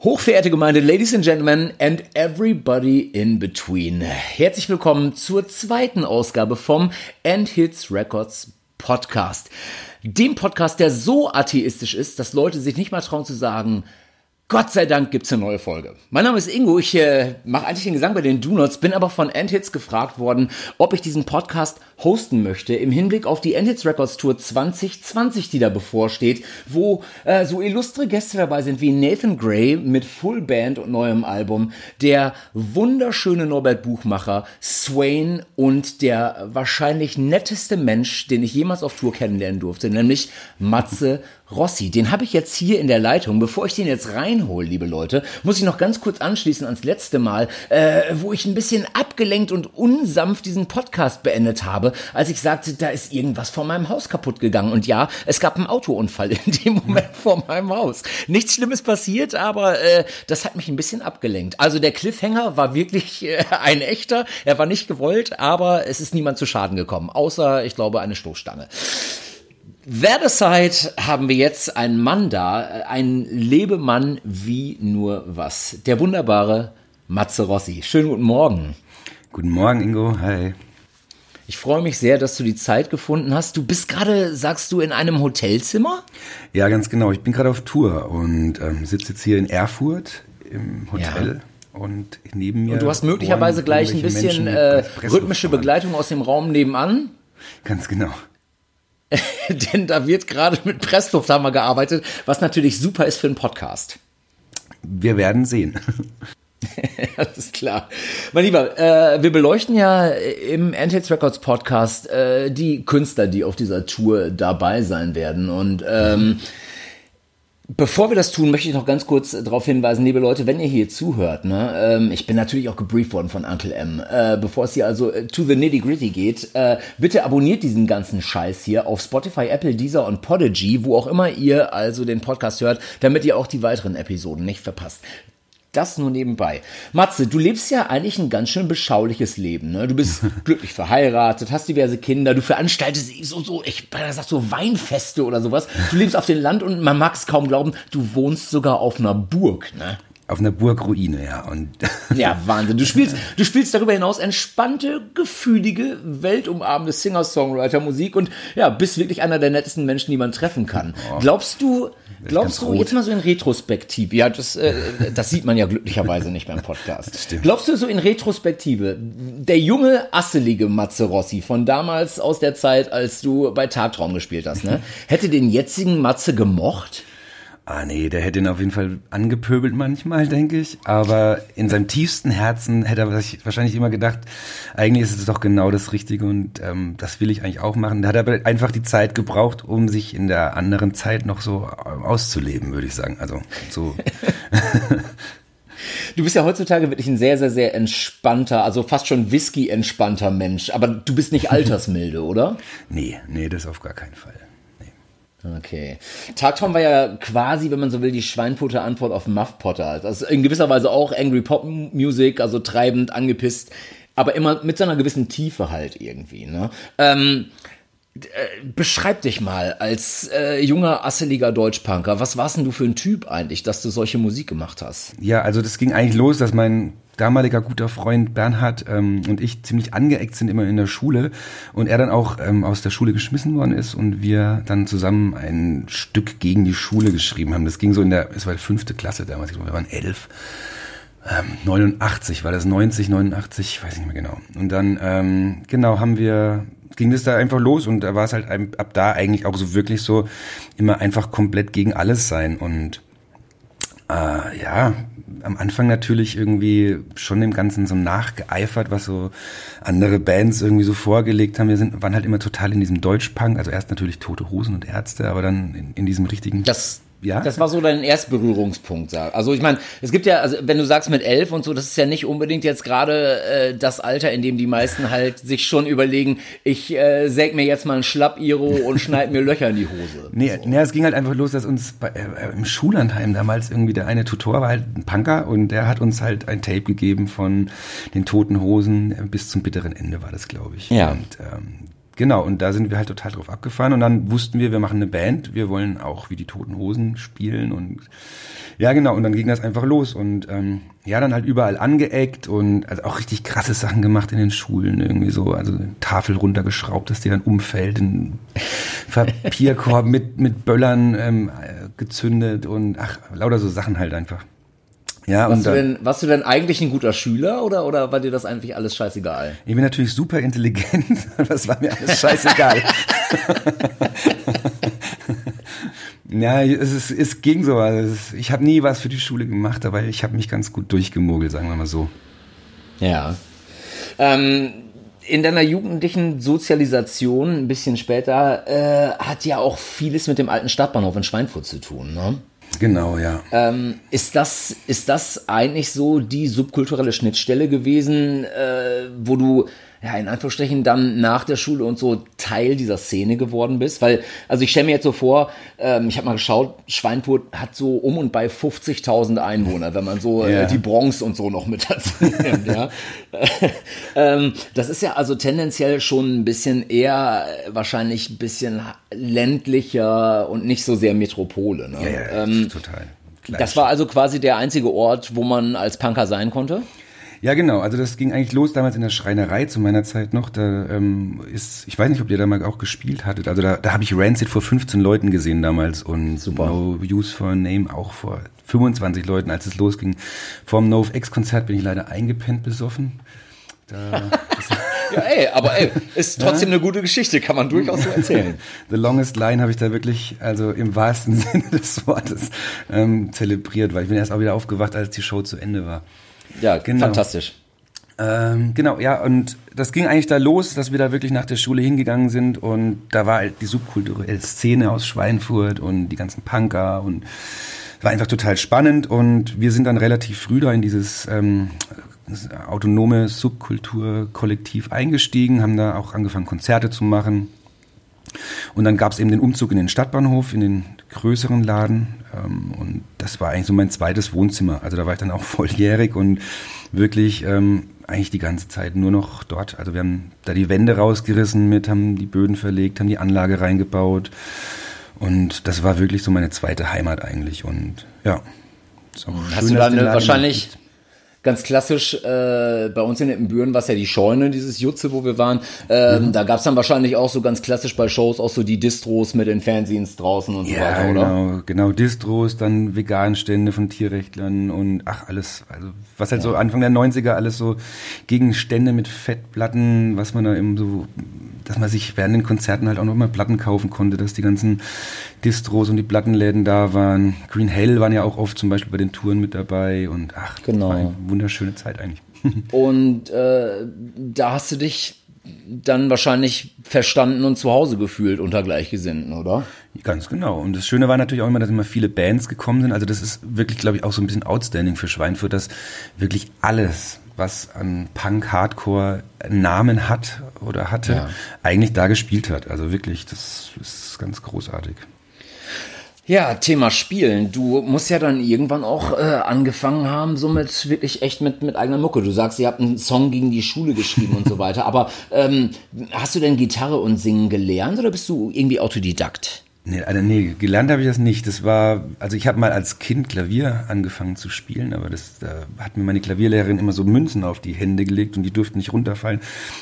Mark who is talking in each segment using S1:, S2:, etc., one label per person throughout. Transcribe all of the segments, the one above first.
S1: Hochverehrte Gemeinde, Ladies and Gentlemen and everybody in between. Herzlich willkommen zur zweiten Ausgabe vom End Hits Records Podcast. Dem Podcast, der so atheistisch ist, dass Leute sich nicht mal trauen zu sagen, Gott sei Dank gibt's eine neue Folge. Mein Name ist Ingo, ich äh, mache eigentlich den Gesang bei den Do-Nots, bin aber von Endhits gefragt worden, ob ich diesen Podcast hosten möchte im Hinblick auf die Endhits Records Tour 2020, die da bevorsteht, wo äh, so illustre Gäste dabei sind wie Nathan Gray mit Full Band und neuem Album, der wunderschöne Norbert Buchmacher, Swain und der wahrscheinlich netteste Mensch, den ich jemals auf Tour kennenlernen durfte, nämlich Matze Rossi. Den habe ich jetzt hier in der Leitung. Bevor ich den jetzt reinhole, liebe Leute, muss ich noch ganz kurz anschließen ans letzte Mal, äh, wo ich ein bisschen abgelenkt und unsanft diesen Podcast beendet habe, als ich sagte, da ist irgendwas vor meinem Haus kaputt gegangen. Und ja, es gab einen Autounfall in dem Moment vor meinem Haus. Nichts Schlimmes passiert, aber äh, das hat mich ein bisschen abgelenkt. Also der Cliffhanger war wirklich äh, ein echter. Er war nicht gewollt, aber es ist niemand zu Schaden gekommen, außer, ich glaube, eine Stoßstange. Werbeside haben wir jetzt einen Mann da, einen Lebemann wie nur was. Der wunderbare Matze Rossi. Schönen guten Morgen.
S2: Guten Morgen, Ingo. Hi.
S1: Ich freue mich sehr, dass du die Zeit gefunden hast. Du bist gerade, sagst du, in einem Hotelzimmer?
S2: Ja, ganz genau. Ich bin gerade auf Tour und ähm, sitze jetzt hier in Erfurt im Hotel. Ja. Und neben mir.
S1: Und du hast möglicherweise gleich ein bisschen äh, rhythmische Begleitung aus dem Raum nebenan.
S2: Ganz genau.
S1: Denn da wird gerade mit Presslufthammer gearbeitet, was natürlich super ist für einen Podcast.
S2: Wir werden sehen.
S1: Alles klar. Mein Lieber, äh, wir beleuchten ja im Antics Records Podcast äh, die Künstler, die auf dieser Tour dabei sein werden. Und ähm, Bevor wir das tun, möchte ich noch ganz kurz darauf hinweisen, liebe Leute, wenn ihr hier zuhört, ne, ähm, ich bin natürlich auch gebrieft worden von Uncle M, äh, bevor es hier also äh, to the nitty gritty geht, äh, bitte abonniert diesen ganzen Scheiß hier auf Spotify, Apple, Deezer und Podigy, wo auch immer ihr also den Podcast hört, damit ihr auch die weiteren Episoden nicht verpasst. Das nur nebenbei. Matze, du lebst ja eigentlich ein ganz schön beschauliches Leben. Ne? Du bist glücklich verheiratet, hast diverse Kinder, du veranstaltest so, so, ich sag so Weinfeste oder sowas. Du lebst auf dem Land und man mag es kaum glauben, du wohnst sogar auf einer Burg. Ne?
S2: Auf einer Burgruine, ja. Und
S1: ja, Wahnsinn. Du spielst, du spielst darüber hinaus entspannte, gefühlige, weltumarmende Singer-Songwriter-Musik und ja, bist wirklich einer der nettesten Menschen, die man treffen kann. Oh. Glaubst du, glaubst du, rot. jetzt mal so in Retrospektive, ja, das, äh, das sieht man ja glücklicherweise nicht beim Podcast. Glaubst du so in Retrospektive, der junge, asselige Matze Rossi von damals aus der Zeit, als du bei Tagtraum gespielt hast, ne, hätte den jetzigen Matze gemocht?
S2: Ah nee, der hätte ihn auf jeden Fall angepöbelt manchmal, denke ich. Aber in seinem tiefsten Herzen hätte er wahrscheinlich immer gedacht, eigentlich ist es doch genau das Richtige und ähm, das will ich eigentlich auch machen. Da hat er aber einfach die Zeit gebraucht, um sich in der anderen Zeit noch so ähm, auszuleben, würde ich sagen. Also so.
S1: Du bist ja heutzutage wirklich ein sehr, sehr, sehr entspannter, also fast schon Whisky-entspannter Mensch. Aber du bist nicht altersmilde, oder?
S2: Nee, nee, das auf gar keinen Fall.
S1: Okay. Tagtraum war ja quasi, wenn man so will, die Schweinputter Antwort auf Muff Potter. Also in gewisser Weise auch Angry Pop Music, also treibend, angepisst, aber immer mit so einer gewissen Tiefe halt irgendwie. Ne? Ähm, äh, beschreib dich mal als äh, junger, asseliger Deutschpunker. Was warst denn du für ein Typ eigentlich, dass du solche Musik gemacht hast?
S2: Ja, also das ging eigentlich los, dass mein damaliger guter Freund Bernhard ähm, und ich ziemlich angeeckt sind immer in der Schule und er dann auch ähm, aus der Schule geschmissen worden ist und wir dann zusammen ein Stück gegen die Schule geschrieben haben. Das ging so in der, es war die fünfte Klasse damals, ich glaube, wir waren elf. Ähm, 89 war das 90, 89, ich weiß nicht mehr genau. Und dann, ähm, genau, haben wir ging das da einfach los und da war es halt ab da eigentlich auch so wirklich so immer einfach komplett gegen alles sein und äh, ja, am Anfang natürlich irgendwie schon dem Ganzen so nachgeeifert, was so andere Bands irgendwie so vorgelegt haben. Wir sind, waren halt immer total in diesem Deutschpunk, also erst natürlich Tote Hosen und Ärzte, aber dann in, in diesem richtigen
S1: das ja. Das war so dein Erstberührungspunkt, sag. Also ich meine, es gibt ja, also wenn du sagst mit elf und so, das ist ja nicht unbedingt jetzt gerade äh, das Alter, in dem die meisten halt sich schon überlegen, ich äh, säg mir jetzt mal ein Schlapp-Iro und schneid mir Löcher in die Hose.
S2: Nee, so. nee, es ging halt einfach los, dass uns bei, äh, im Schullandheim damals irgendwie der eine Tutor war halt ein Punker und der hat uns halt ein Tape gegeben von den Toten Hosen bis zum bitteren Ende war das, glaube ich.
S1: Ja.
S2: Und ähm, genau, und da sind wir halt total drauf abgefahren und dann wussten wir, wir machen eine Band, wir wollen auch wie die Toten Hosen spielen und ja, genau, und dann ging das einfach los und ähm, ja, dann halt überall angeeckt und also auch richtig krasse Sachen gemacht in den Schulen, irgendwie so, also Tafel runtergeschraubt, dass die dann umfällt, ein Papierkorb mit, mit Böllern ähm, gezündet und ach, lauter so Sachen halt einfach.
S1: Ja, warst, und du denn, warst du denn eigentlich ein guter Schüler oder, oder war dir das eigentlich alles scheißegal?
S2: Ich bin natürlich super intelligent, das war mir alles scheißegal. Ja, es, ist, es ging so. Also ich habe nie was für die Schule gemacht, aber ich habe mich ganz gut durchgemogelt, sagen wir mal so.
S1: Ja. Ähm, in deiner jugendlichen Sozialisation, ein bisschen später, äh, hat ja auch vieles mit dem alten Stadtbahnhof in Schweinfurt zu tun, ne?
S2: Genau, ja.
S1: Ähm, ist, das, ist das eigentlich so die subkulturelle Schnittstelle gewesen, äh, wo du ja, in Anführungsstrichen dann nach der Schule und so Teil dieser Szene geworden bist? Weil, also ich stelle mir jetzt so vor, ähm, ich habe mal geschaut, Schweinfurt hat so um und bei 50.000 Einwohner, wenn man so ja. äh, die Bronx und so noch mit dazu nimmt, ja. ähm, das ist ja also tendenziell schon ein bisschen eher wahrscheinlich ein bisschen ländlicher und nicht so sehr Metropole. Ne?
S2: Ja, ja, ähm, total.
S1: Das war also quasi der einzige Ort, wo man als Punker sein konnte?
S2: Ja, genau. Also das ging eigentlich los damals in der Schreinerei zu meiner Zeit noch. Da ähm, ist, ich weiß nicht, ob ihr da mal auch gespielt hattet. Also da, da habe ich Rancid vor 15 Leuten gesehen damals und Super. No Use for a Name auch vor 25 Leuten, als es losging. Vorm NoFX-Konzert bin ich leider eingepennt besoffen.
S1: Da, ja, ey, aber ey, ist trotzdem ja? eine gute Geschichte, kann man durchaus so erzählen.
S2: The Longest Line habe ich da wirklich, also im wahrsten Sinne des Wortes, ähm, zelebriert, weil ich bin erst auch wieder aufgewacht, als die Show zu Ende war.
S1: Ja, genau. fantastisch.
S2: Ähm, genau, ja, und das ging eigentlich da los, dass wir da wirklich nach der Schule hingegangen sind und da war halt die subkulturelle Szene aus Schweinfurt und die ganzen Punker und war einfach total spannend und wir sind dann relativ früh da in dieses ähm, autonome Subkulturkollektiv eingestiegen, haben da auch angefangen Konzerte zu machen und dann gab es eben den Umzug in den Stadtbahnhof, in den größeren Laden. Ähm, und das war eigentlich so mein zweites Wohnzimmer. Also da war ich dann auch volljährig und wirklich ähm, eigentlich die ganze Zeit nur noch dort. Also wir haben da die Wände rausgerissen mit, haben die Böden verlegt, haben die Anlage reingebaut. Und das war wirklich so meine zweite Heimat eigentlich. Und ja.
S1: Hast schön, du dann wahrscheinlich ganz klassisch, äh, bei uns in Ippenbüren war es ja die Scheune, dieses Jutze, wo wir waren. Ähm, mhm. Da gab es dann wahrscheinlich auch so ganz klassisch bei Shows auch so die Distros mit den Fernsehens draußen und
S2: ja,
S1: so weiter,
S2: oder? Genau, genau, Distros, dann Veganstände von Tierrechtlern und ach, alles, also was halt ja. so Anfang der 90er alles so Gegenstände mit Fettplatten, was man da eben so dass man sich während den Konzerten halt auch noch mal Platten kaufen konnte, dass die ganzen Distros und die Plattenläden da waren. Green Hell waren ja auch oft zum Beispiel bei den Touren mit dabei und ach, genau. war eine wunderschöne Zeit eigentlich.
S1: und äh, da hast du dich dann wahrscheinlich verstanden und zu Hause gefühlt unter Gleichgesinnten, oder?
S2: Ganz genau. Und das Schöne war natürlich auch immer, dass immer viele Bands gekommen sind. Also das ist wirklich, glaube ich, auch so ein bisschen outstanding für Schweinfurt, dass wirklich alles, was an Punk, Hardcore Namen hat oder hatte, ja. eigentlich da gespielt hat. Also wirklich, das ist ganz großartig.
S1: Ja, Thema Spielen. Du musst ja dann irgendwann auch äh, angefangen haben, so mit wirklich echt mit, mit eigener Mucke. Du sagst, ihr habt einen Song gegen die Schule geschrieben und so weiter. Aber ähm, hast du denn Gitarre und Singen gelernt oder bist du irgendwie Autodidakt?
S2: Nee, also nee, gelernt habe ich das nicht. Das war, also ich habe mal als Kind Klavier angefangen zu spielen, aber das da hat mir meine Klavierlehrerin immer so Münzen auf die Hände gelegt und die durften nicht runterfallen.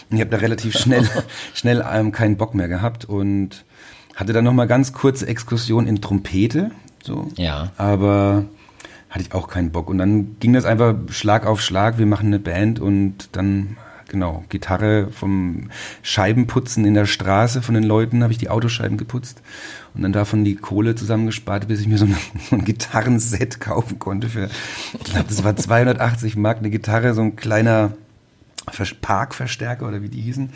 S2: Und ich habe da relativ schnell, schnell ähm, keinen Bock mehr gehabt und hatte dann noch mal ganz kurze Exkursion in Trompete, so.
S1: Ja.
S2: Aber hatte ich auch keinen Bock. Und dann ging das einfach Schlag auf Schlag. Wir machen eine Band und dann genau Gitarre vom Scheibenputzen in der Straße von den Leuten habe ich die Autoscheiben geputzt und dann davon die Kohle zusammengespart, bis ich mir so ein, so ein Gitarrenset kaufen konnte für, ich glaube, das war 280 Mark eine Gitarre, so ein kleiner Parkverstärker oder wie die hießen.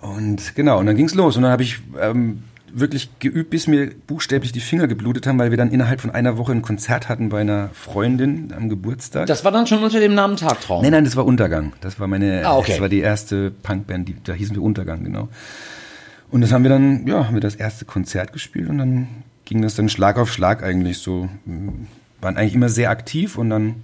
S2: Und genau, und dann ging's los und dann habe ich ähm, wirklich geübt, bis mir buchstäblich die Finger geblutet haben, weil wir dann innerhalb von einer Woche ein Konzert hatten bei einer Freundin am Geburtstag.
S1: Das war dann schon unter dem Namen Tagtraum?
S2: Nein, nein, das war Untergang. Das war meine, ah, okay. das war die erste Punkband, die, da hießen wir Untergang, genau. Und das haben wir dann, ja, haben wir das erste Konzert gespielt und dann ging das dann Schlag auf Schlag eigentlich so. Waren eigentlich immer sehr aktiv und dann.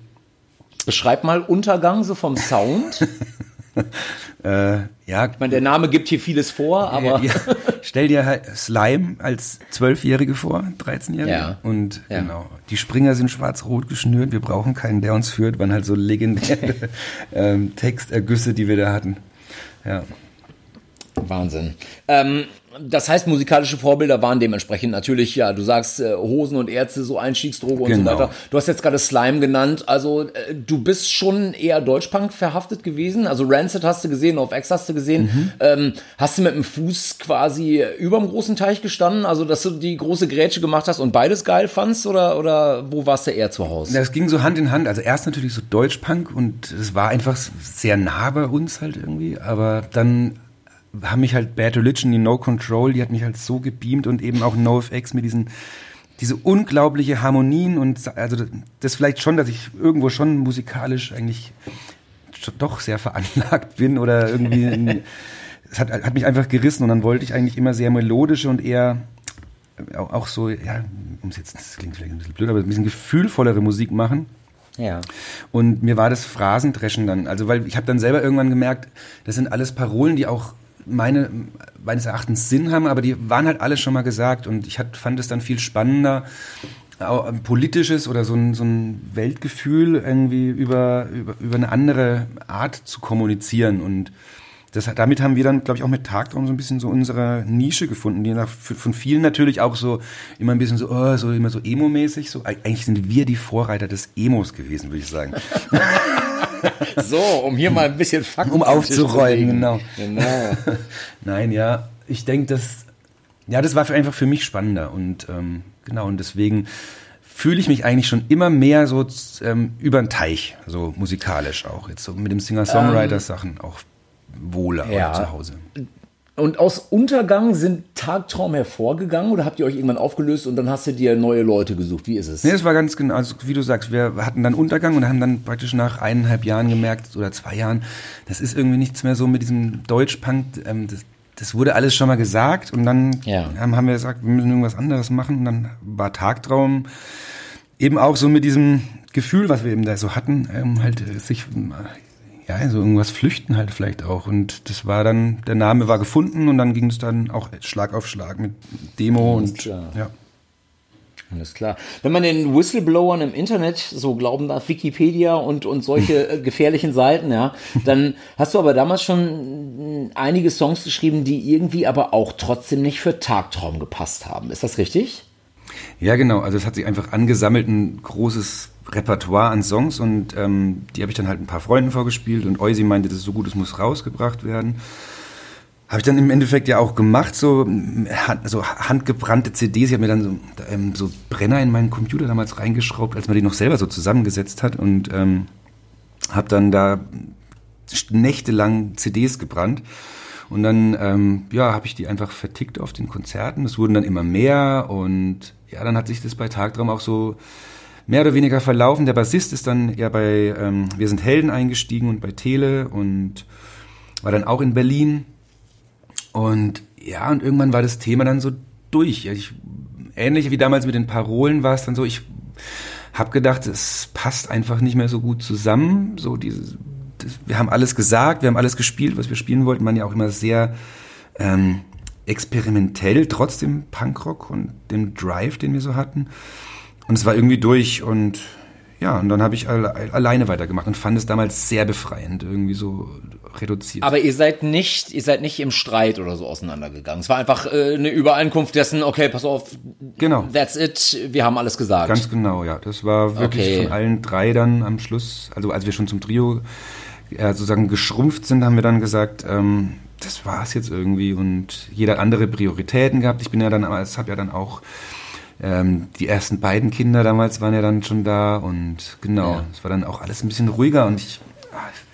S1: Beschreib mal Untergang so vom Sound. äh, ja. Ich meine, der Name gibt hier vieles vor, aber. Ja.
S2: Stell dir halt Slime als Zwölfjährige vor, 13-Jährige. Ja. Und ja. genau. Die Springer sind schwarz-rot geschnürt. Wir brauchen keinen, der uns führt. Waren halt so legendäre ähm, Textergüsse, die wir da hatten. Ja.
S1: Wahnsinn. Ähm, das heißt, musikalische Vorbilder waren dementsprechend natürlich, ja, du sagst äh, Hosen und Ärzte, so Einstiegsdroge und genau. so weiter. Du hast jetzt gerade Slime genannt, also äh, du bist schon eher Deutschpunk verhaftet gewesen. Also Rancid hast du gesehen, auf X hast du gesehen. Mhm. Ähm, hast du mit dem Fuß quasi überm großen Teich gestanden, also dass du die große Grätsche gemacht hast und beides geil fandst oder, oder wo warst du eher zu Hause?
S2: Das ging so Hand in Hand. Also erst natürlich so Deutschpunk und es war einfach sehr nah bei uns halt irgendwie, aber dann haben mich halt Bad Religion, die No Control, die hat mich halt so gebeamt und eben auch NoFX mit diesen diese unglaubliche Harmonien und also das vielleicht schon, dass ich irgendwo schon musikalisch eigentlich doch sehr veranlagt bin oder irgendwie es hat, hat mich einfach gerissen und dann wollte ich eigentlich immer sehr melodische und eher auch so, ja, um es jetzt, das klingt vielleicht ein bisschen blöd, aber ein bisschen gefühlvollere Musik machen. Ja. Und mir war das Phrasendreschen dann, also weil ich habe dann selber irgendwann gemerkt, das sind alles Parolen, die auch meine, meines Erachtens Sinn haben, aber die waren halt alle schon mal gesagt und ich hat, fand es dann viel spannender, politisches oder so ein, so ein Weltgefühl irgendwie über, über, über eine andere Art zu kommunizieren und das, damit haben wir dann, glaube ich, auch mit Tagtraum so ein bisschen so unsere Nische gefunden, die nach, von vielen natürlich auch so immer ein bisschen so, oh, so immer so emo-mäßig. So, eigentlich sind wir die Vorreiter des Emos gewesen, würde ich sagen.
S1: so, um hier mal ein bisschen
S2: Fakten Um aufzuräumen, genau. genau. Nein, ja, ich denke, das, ja, das war einfach für mich spannender und ähm, genau, und deswegen fühle ich mich eigentlich schon immer mehr so ähm, über den Teich, so musikalisch auch. Jetzt so mit dem Singer-Songwriter-Sachen auch wohler ja. zu Hause.
S1: Und aus Untergang sind Tagtraum hervorgegangen oder habt ihr euch irgendwann aufgelöst und dann hast du dir neue Leute gesucht? Wie ist es?
S2: Nee, es war ganz genau, also wie du sagst, wir hatten dann Untergang und haben dann praktisch nach eineinhalb Jahren gemerkt oder zwei Jahren, das ist irgendwie nichts mehr so mit diesem Deutschpunk, ähm, das, das wurde alles schon mal gesagt und dann ja. haben, wir gesagt, wir müssen irgendwas anderes machen und dann war Tagtraum eben auch so mit diesem Gefühl, was wir eben da so hatten, ähm, halt sich ja, so irgendwas flüchten halt vielleicht auch. Und das war dann, der Name war gefunden und dann ging es dann auch Schlag auf Schlag mit Demo Alles und klar. ja.
S1: Alles klar. Wenn man den Whistleblowern im Internet so glauben darf, Wikipedia und, und solche äh, gefährlichen Seiten, ja, dann hast du aber damals schon einige Songs geschrieben, die irgendwie aber auch trotzdem nicht für Tagtraum gepasst haben. Ist das richtig?
S2: Ja, genau. Also es hat sich einfach angesammelt, ein großes Repertoire an Songs und ähm, die habe ich dann halt ein paar Freunden vorgespielt und Eusi meinte, das ist so gut, es muss rausgebracht werden. Habe ich dann im Endeffekt ja auch gemacht, so, so handgebrannte CDs. Ich habe mir dann so, ähm, so Brenner in meinen Computer damals reingeschraubt, als man die noch selber so zusammengesetzt hat und ähm, habe dann da nächtelang CDs gebrannt. Und dann, ähm, ja, habe ich die einfach vertickt auf den Konzerten. Es wurden dann immer mehr und ja, dann hat sich das bei Tagtraum auch so mehr oder weniger verlaufen. Der Bassist ist dann ja bei ähm, Wir sind Helden eingestiegen und bei Tele und war dann auch in Berlin. Und ja, und irgendwann war das Thema dann so durch. Ich, ähnlich wie damals mit den Parolen war es dann so, ich habe gedacht, es passt einfach nicht mehr so gut zusammen. So dieses, das, wir haben alles gesagt, wir haben alles gespielt, was wir spielen wollten, man ja auch immer sehr ähm, experimentell, trotzdem Punkrock und dem Drive, den wir so hatten. Und es war irgendwie durch und ja, und dann habe ich alle, alleine weitergemacht und fand es damals sehr befreiend, irgendwie so reduziert.
S1: Aber ihr seid nicht, ihr seid nicht im Streit oder so auseinandergegangen. Es war einfach äh, eine Übereinkunft dessen, okay, pass auf,
S2: genau.
S1: that's it, wir haben alles gesagt.
S2: Ganz genau, ja. Das war wirklich okay. von allen drei dann am Schluss, also als wir schon zum Trio äh, sozusagen geschrumpft sind, haben wir dann gesagt, ähm, das war's jetzt irgendwie und jeder andere Prioritäten gehabt. Ich bin ja dann, es habe ja dann auch ähm, die ersten beiden Kinder damals waren ja dann schon da und genau, es ja. war dann auch alles ein bisschen ruhiger und ich,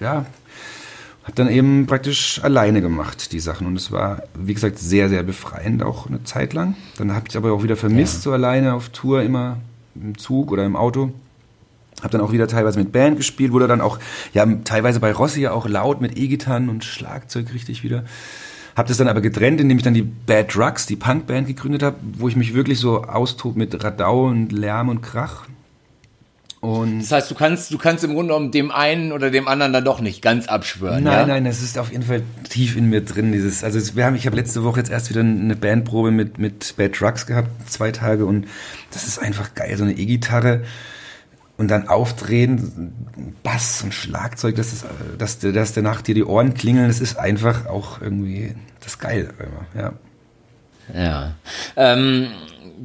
S2: ja, habe dann eben praktisch alleine gemacht, die Sachen. Und es war, wie gesagt, sehr, sehr befreiend auch eine Zeit lang. Dann habe ich aber auch wieder vermisst, ja. so alleine auf Tour, immer im Zug oder im Auto. Habe dann auch wieder teilweise mit Band gespielt, wurde dann auch, ja, teilweise bei Rossi ja auch laut mit E-Gitarren und Schlagzeug richtig wieder. Habe das dann aber getrennt, indem ich dann die Bad Drugs, die Punkband gegründet habe, wo ich mich wirklich so austob mit Radau und Lärm und Krach.
S1: Und das heißt, du kannst, du kannst im Grunde genommen dem einen oder dem anderen dann doch nicht ganz abschwören.
S2: Nein,
S1: ja?
S2: nein, das ist auf jeden Fall tief in mir drin. Dieses, also wir haben, ich habe letzte Woche jetzt erst wieder eine Bandprobe mit mit Bad Drugs gehabt, zwei Tage und das ist einfach geil, so eine E-Gitarre und dann aufdrehen, Bass und Schlagzeug, das ist, dass, dass danach dir die Ohren klingeln, das ist einfach auch irgendwie das ist geil, ja.
S1: Ja. Ähm,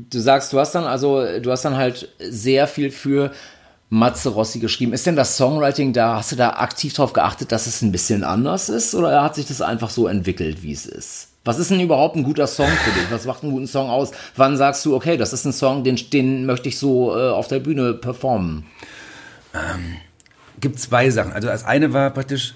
S1: du sagst, du hast dann also, du hast dann halt sehr viel für Matze Rossi geschrieben. Ist denn das Songwriting da, hast du da aktiv darauf geachtet, dass es ein bisschen anders ist oder hat sich das einfach so entwickelt, wie es ist? Was ist denn überhaupt ein guter Song für dich? Was macht einen guten Song aus? Wann sagst du, okay, das ist ein Song, den, den möchte ich so äh, auf der Bühne performen?
S2: Ähm, gibt zwei Sachen. Also das eine war praktisch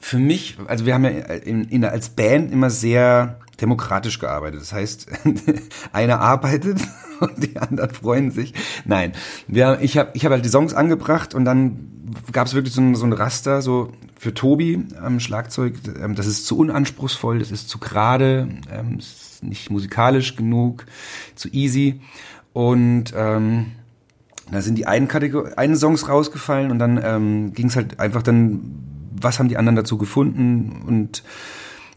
S2: für mich, also wir haben ja in, in, als Band immer sehr demokratisch gearbeitet. Das heißt, einer arbeitet und die anderen freuen sich. Nein, wir, ich habe ich hab halt die Songs angebracht und dann gab es wirklich so ein, so ein Raster so für Tobi am Schlagzeug. Ähm, das ist zu unanspruchsvoll, das ist zu gerade, ähm, ist nicht musikalisch genug, zu easy und ähm, da sind die einen, Kategor einen Songs rausgefallen und dann ähm, ging es halt einfach dann, was haben die anderen dazu gefunden und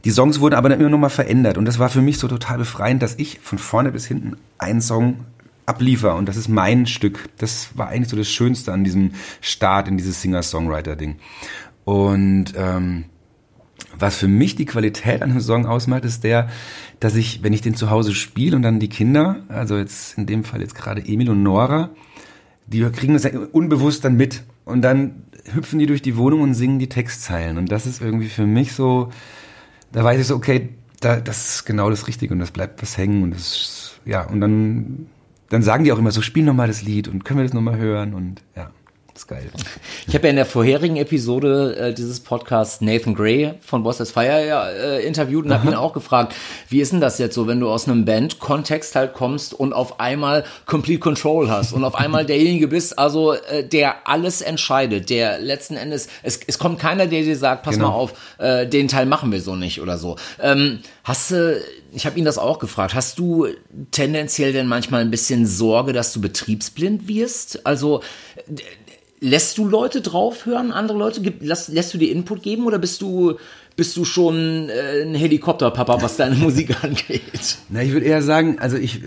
S2: die Songs wurden aber dann immer noch mal verändert und das war für mich so total befreiend, dass ich von vorne bis hinten einen Song abliefer und das ist mein Stück. Das war eigentlich so das Schönste an diesem Start in dieses Singer-Songwriter-Ding. Und ähm, was für mich die Qualität an einem Song ausmacht, ist der, dass ich, wenn ich den zu Hause spiele und dann die Kinder, also jetzt in dem Fall jetzt gerade Emil und Nora, die kriegen das unbewusst dann mit und dann hüpfen die durch die Wohnung und singen die Textzeilen und das ist irgendwie für mich so, da weiß ich so, okay, da, das ist genau das Richtige und das bleibt was hängen und das, ja, und dann, dann sagen die auch immer so, spiel nochmal das Lied und können wir das nochmal hören und ja. Das ist geil.
S1: Ich habe ja in der vorherigen Episode äh, dieses Podcasts Nathan Gray von Boss as Fire ja, äh, interviewt und habe ihn auch gefragt, wie ist denn das jetzt so, wenn du aus einem Band-Kontext halt kommst und auf einmal Complete Control hast und auf einmal derjenige bist, also äh, der alles entscheidet, der letzten Endes, es, es kommt keiner, der dir sagt, pass genau. mal auf, äh, den Teil machen wir so nicht oder so. Ähm, hast du, ich habe ihn das auch gefragt, hast du tendenziell denn manchmal ein bisschen Sorge, dass du betriebsblind wirst? Also lässt du Leute draufhören, andere Leute? Gib, lass, lässt du dir Input geben oder bist du, bist du schon äh, ein Helikopterpapa, was deine Musik angeht?
S2: Na, ich würde eher sagen, also ich,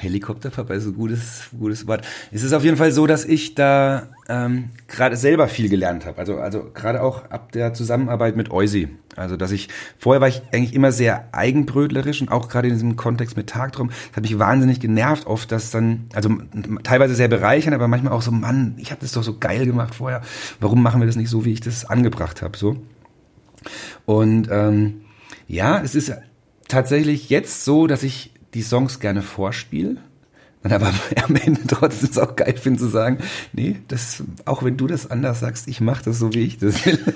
S2: Helikopterpapa ist ein gutes, gutes Wort. Es ist auf jeden Fall so, dass ich da ähm, gerade selber viel gelernt habe. Also, also gerade auch ab der Zusammenarbeit mit Eusi. Also, dass ich, vorher war ich eigentlich immer sehr eigenbrötlerisch und auch gerade in diesem Kontext mit Tagtraum, das hat mich wahnsinnig genervt oft, dass dann, also teilweise sehr bereichern, aber manchmal auch so, Mann, ich habe das doch so geil gemacht vorher. Warum machen wir das nicht so, wie ich das angebracht habe? So. Und ähm, ja, es ist tatsächlich jetzt so, dass ich die Songs gerne vorspiele. Und aber am Ende trotzdem es auch geil finde zu sagen, nee, das, auch wenn du das anders sagst, ich mache das so, wie ich das will.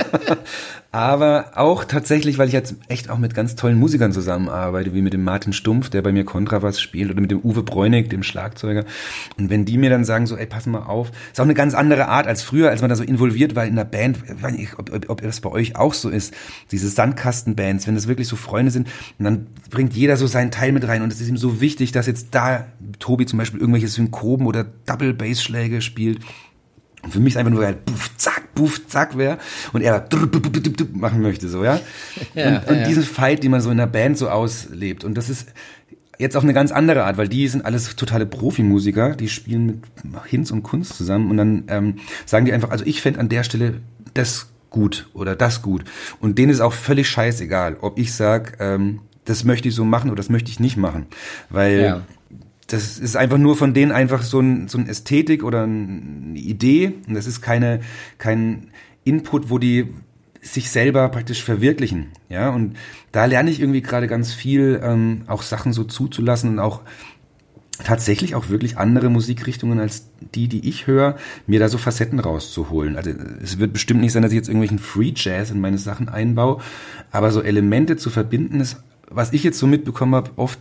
S2: Aber auch tatsächlich, weil ich jetzt echt auch mit ganz tollen Musikern zusammenarbeite, wie mit dem Martin Stumpf, der bei mir Kontrabass spielt, oder mit dem Uwe Bräunig, dem Schlagzeuger. Und wenn die mir dann sagen so, ey, pass mal auf, ist auch eine ganz andere Art als früher, als man da so involviert war in der Band. Ich ob, ob, ob das bei euch auch so ist. Diese Sandkastenbands, wenn das wirklich so Freunde sind, dann bringt jeder so seinen Teil mit rein. Und es ist ihm so wichtig, dass jetzt da Tobi zum Beispiel irgendwelche Synkopen oder Double Bass-Schläge spielt. Und für mich ist einfach nur geil, puff, zack, puff, zack wäre und er machen möchte, so, ja. ja und, und ja. diesen Fight, den man so in der Band so auslebt. Und das ist jetzt auf eine ganz andere Art, weil die sind alles totale Profimusiker, die spielen mit Hinz und Kunst zusammen und dann ähm, sagen die einfach, also ich fände an der Stelle das gut oder das gut. Und denen ist auch völlig scheißegal, ob ich sag, ähm, das möchte ich so machen oder das möchte ich nicht machen. Weil ja das ist einfach nur von denen einfach so ein, so ein Ästhetik oder eine Idee und das ist keine, kein Input, wo die sich selber praktisch verwirklichen, ja, und da lerne ich irgendwie gerade ganz viel, ähm, auch Sachen so zuzulassen und auch tatsächlich auch wirklich andere Musikrichtungen als die, die ich höre, mir da so Facetten rauszuholen. Also es wird bestimmt nicht sein, dass ich jetzt irgendwelchen Free Jazz in meine Sachen einbaue, aber so Elemente zu verbinden ist, was ich jetzt so mitbekommen habe, oft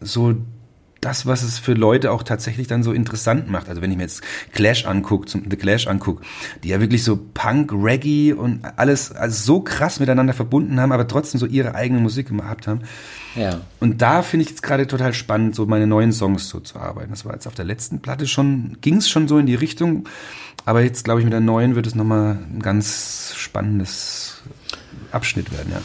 S2: so das, was es für Leute auch tatsächlich dann so interessant macht. Also wenn ich mir jetzt Clash angucke, The Clash angucke, die ja wirklich so Punk, Reggae und alles also so krass miteinander verbunden haben, aber trotzdem so ihre eigene Musik gehabt haben. Ja. Und da finde ich jetzt gerade total spannend, so meine neuen Songs so zu arbeiten. Das war jetzt auf der letzten Platte schon, ging es schon so in die Richtung, aber jetzt glaube ich mit der neuen wird es nochmal ein ganz spannendes Abschnitt werden, ja.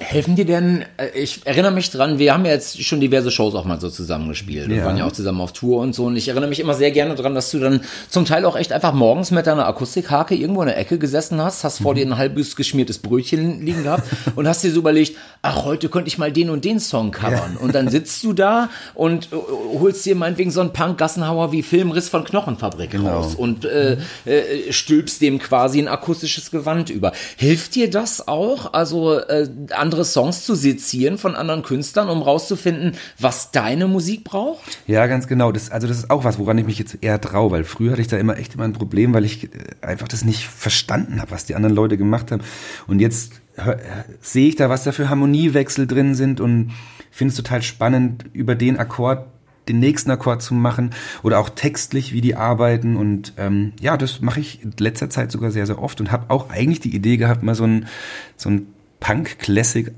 S1: Helfen dir denn, äh, ich erinnere mich dran, wir haben ja jetzt schon diverse Shows auch mal so zusammengespielt. Wir waren ja auch zusammen auf Tour und so. Und ich erinnere mich immer sehr gerne dran, dass du dann zum Teil auch echt einfach morgens mit deiner Akustikhake irgendwo in der Ecke gesessen hast, hast vor mhm. dir ein halbes geschmiertes Brötchen liegen gehabt und hast dir so überlegt, ach, heute könnte ich mal den und den Song covern. Ja. Und dann sitzt du da und äh, holst dir meinetwegen so einen Punk-Gassenhauer wie Filmriss von Knochenfabrik genau. raus und äh, äh, stülpst dem quasi ein akustisches Gewand über. Hilft dir das auch? Also äh, andere andere Songs zu sezieren von anderen Künstlern, um rauszufinden, was deine Musik braucht?
S2: Ja, ganz genau. Das, also das ist auch was, woran ich mich jetzt eher traue, weil früher hatte ich da immer echt immer ein Problem, weil ich äh, einfach das nicht verstanden habe, was die anderen Leute gemacht haben. Und jetzt sehe ich da, was da für Harmoniewechsel drin sind und finde es total spannend, über den Akkord den nächsten Akkord zu machen oder auch textlich, wie die arbeiten. Und ähm, ja, das mache ich in letzter Zeit sogar sehr, sehr oft und habe auch eigentlich die Idee gehabt, mal so ein, so ein Punk-Classic,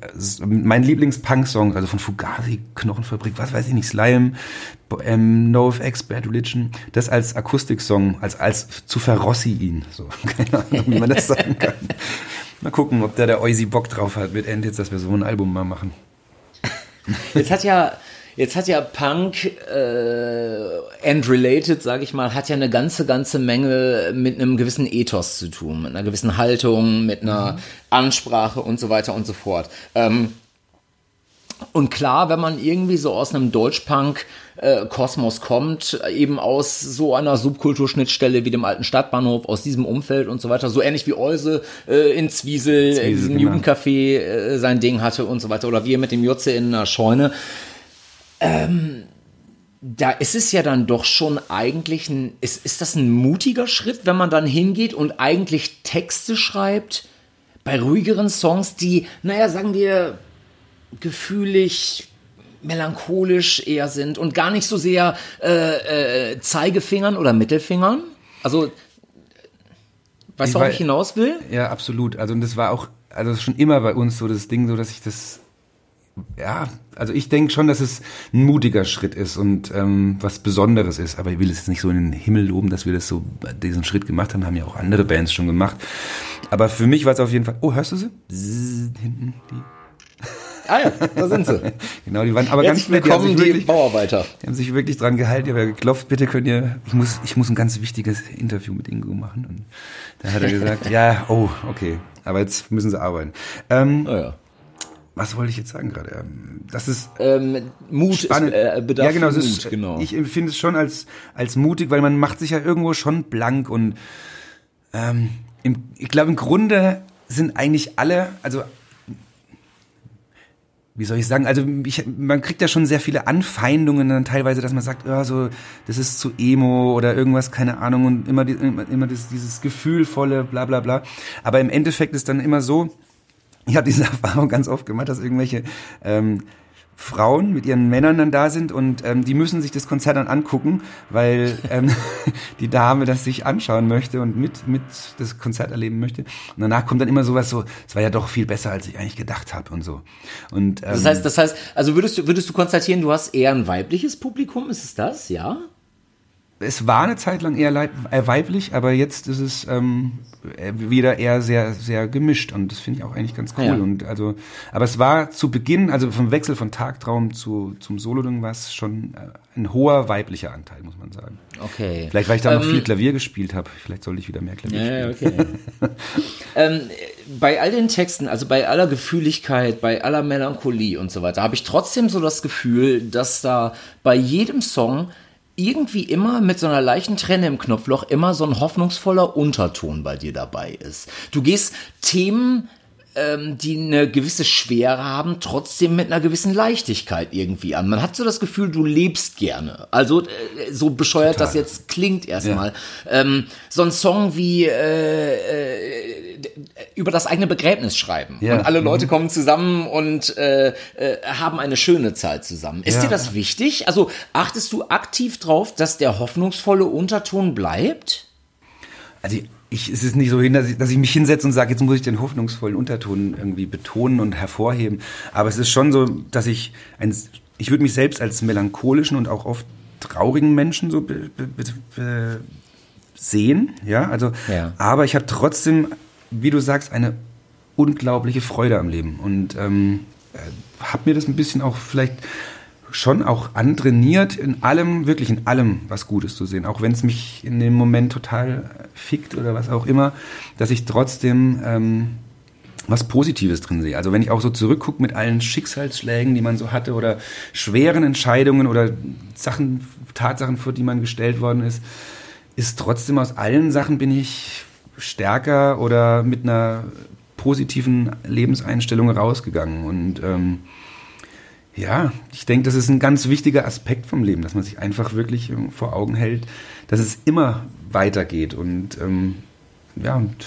S2: mein Lieblings-Punk-Song, also von Fugazi, Knochenfabrik, was weiß ich nicht, Slime, ähm, NoFX, Bad Religion, das als Akustik-Song, als, als zu verrossi ihn, so, keine Ahnung, wie man das sagen kann. Mal gucken, ob da der Oisi Bock drauf hat mit End jetzt, dass wir so ein Album mal machen.
S1: Jetzt hat ja Jetzt hat ja Punk äh, and related, sage ich mal, hat ja eine ganze, ganze Menge mit einem gewissen Ethos zu tun, mit einer gewissen Haltung, mit einer mhm. Ansprache und so weiter und so fort. Ähm, und klar, wenn man irgendwie so aus einem Deutschpunk-Kosmos äh, kommt, eben aus so einer Subkulturschnittstelle wie dem alten Stadtbahnhof, aus diesem Umfeld und so weiter, so ähnlich wie Euse äh, in Zwiesel, Zwiesel in diesem genau. Jugendcafé äh, sein Ding hatte und so weiter, oder wir mit dem Jutze in einer Scheune ähm, da ist es ja dann doch schon eigentlich ein, ist, ist das ein mutiger Schritt, wenn man dann hingeht und eigentlich Texte schreibt bei ruhigeren Songs, die, naja, sagen wir, gefühlig, melancholisch eher sind und gar nicht so sehr äh, äh, Zeigefingern oder Mittelfingern? Also, weißt du, worauf ich hinaus will?
S2: Ja, absolut. Also, und das war auch, also schon immer bei uns so das Ding, so dass ich das ja, also ich denke schon, dass es ein mutiger Schritt ist und ähm, was Besonderes ist. Aber ich will es jetzt nicht so in den Himmel loben, dass wir das so diesen Schritt gemacht haben. Haben ja auch andere Bands schon gemacht. Aber für mich war es auf jeden Fall. Oh, hörst du sie? Bzzz, hinten die.
S1: Ah ja, da sind sie.
S2: genau, die waren aber
S1: Jetzt
S2: ganz
S1: willkommen, die, wirklich, die Bauarbeiter.
S2: Die haben sich wirklich dran gehalten, die haben ja geklopft, bitte könnt ihr, ich muss, ich muss ein ganz wichtiges Interview mit Ingo machen. Und da hat er gesagt, ja, oh, okay, aber jetzt müssen sie arbeiten. Ähm, oh ja was wollte ich jetzt sagen gerade? Ähm, das ist
S1: ähm, Mut spannend. Ist, äh,
S2: bedarf ja, genau, Mut, ist, genau. Ich empfinde es schon als als mutig, weil man macht sich ja irgendwo schon blank und ähm, im, ich glaube im Grunde sind eigentlich alle, also wie soll ich sagen, also ich, man kriegt ja schon sehr viele Anfeindungen dann teilweise, dass man sagt, ja, so, das ist zu emo oder irgendwas, keine Ahnung, und immer, die, immer, immer dieses, dieses gefühlvolle, bla bla bla. Aber im Endeffekt ist dann immer so, ich habe diese Erfahrung ganz oft gemacht, dass irgendwelche ähm, Frauen mit ihren Männern dann da sind und ähm, die müssen sich das Konzert dann angucken, weil ähm, die Dame das sich anschauen möchte und mit mit das Konzert erleben möchte. Und danach kommt dann immer sowas so, es war ja doch viel besser, als ich eigentlich gedacht habe und so. Und
S1: ähm, das heißt, das heißt, also würdest du würdest du konstatieren, du hast eher ein weibliches Publikum, ist es das? Ja?
S2: Es war eine Zeit lang eher äh, weiblich, aber jetzt ist es ähm, äh, wieder eher sehr, sehr gemischt und das finde ich auch eigentlich ganz cool. Ja. Und also, aber es war zu Beginn, also vom Wechsel von Tagtraum zu, zum Solo-Ding war es schon äh, ein hoher weiblicher Anteil, muss man sagen.
S1: Okay.
S2: Vielleicht, weil ich da ähm, noch viel Klavier gespielt habe. Vielleicht sollte ich wieder mehr Klavier ja, spielen.
S1: Okay. ähm, bei all den Texten, also bei aller Gefühligkeit, bei aller Melancholie und so weiter, habe ich trotzdem so das Gefühl, dass da bei jedem Song irgendwie immer mit so einer leichten Trenne im Knopfloch immer so ein hoffnungsvoller Unterton bei dir dabei ist. Du gehst Themen ähm, die eine gewisse Schwere haben, trotzdem mit einer gewissen Leichtigkeit irgendwie an. Man hat so das Gefühl, du lebst gerne. Also äh, so bescheuert Total. das jetzt klingt erstmal. Ja. Ähm, so ein Song wie äh, äh, über das eigene Begräbnis schreiben. Ja. Und alle mhm. Leute kommen zusammen und äh, äh, haben eine schöne Zeit zusammen. Ist ja. dir das wichtig? Also achtest du aktiv drauf, dass der hoffnungsvolle Unterton bleibt?
S2: Also ich, es ist nicht so hin, dass ich, dass ich mich hinsetze und sage, jetzt muss ich den hoffnungsvollen Unterton irgendwie betonen und hervorheben. Aber es ist schon so, dass ich ein, ich würde mich selbst als melancholischen und auch oft traurigen Menschen so be, be, be, sehen, ja, also, ja. aber ich habe trotzdem, wie du sagst, eine unglaubliche Freude am Leben und ähm, äh, habe mir das ein bisschen auch vielleicht schon auch antrainiert, in allem, wirklich in allem was Gutes zu sehen. Auch wenn es mich in dem Moment total fickt oder was auch immer, dass ich trotzdem ähm, was Positives drin sehe. Also wenn ich auch so zurückgucke mit allen Schicksalsschlägen, die man so hatte oder schweren Entscheidungen oder Sachen, Tatsachen, vor die man gestellt worden ist, ist trotzdem aus allen Sachen bin ich stärker oder mit einer positiven Lebenseinstellung rausgegangen und ähm, ja, ich denke, das ist ein ganz wichtiger Aspekt vom Leben, dass man sich einfach wirklich ähm, vor Augen hält, dass es immer weitergeht. Und ähm, ja, und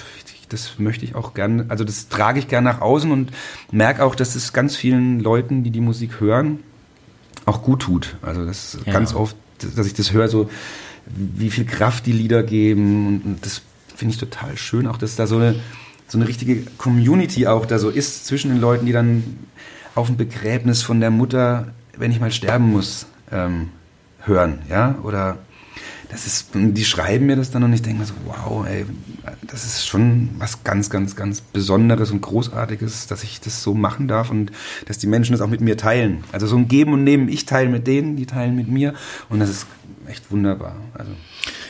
S2: das möchte ich auch gerne, also das trage ich gerne nach außen und merke auch, dass es ganz vielen Leuten, die die Musik hören, auch gut tut. Also das ja. ganz oft, dass ich das höre, so wie viel Kraft die Lieder geben und, und das finde ich total schön, auch dass da so eine so eine richtige Community auch da so ist zwischen den Leuten, die dann auf ein Begräbnis von der Mutter, wenn ich mal sterben muss, ähm, hören, ja, oder das ist, die schreiben mir das dann und ich denke mir so, wow, ey, das ist schon was ganz, ganz, ganz Besonderes und Großartiges, dass ich das so machen darf und dass die Menschen das auch mit mir teilen. Also so ein Geben und Nehmen, ich teile mit denen, die teilen mit mir und das ist echt wunderbar. Also,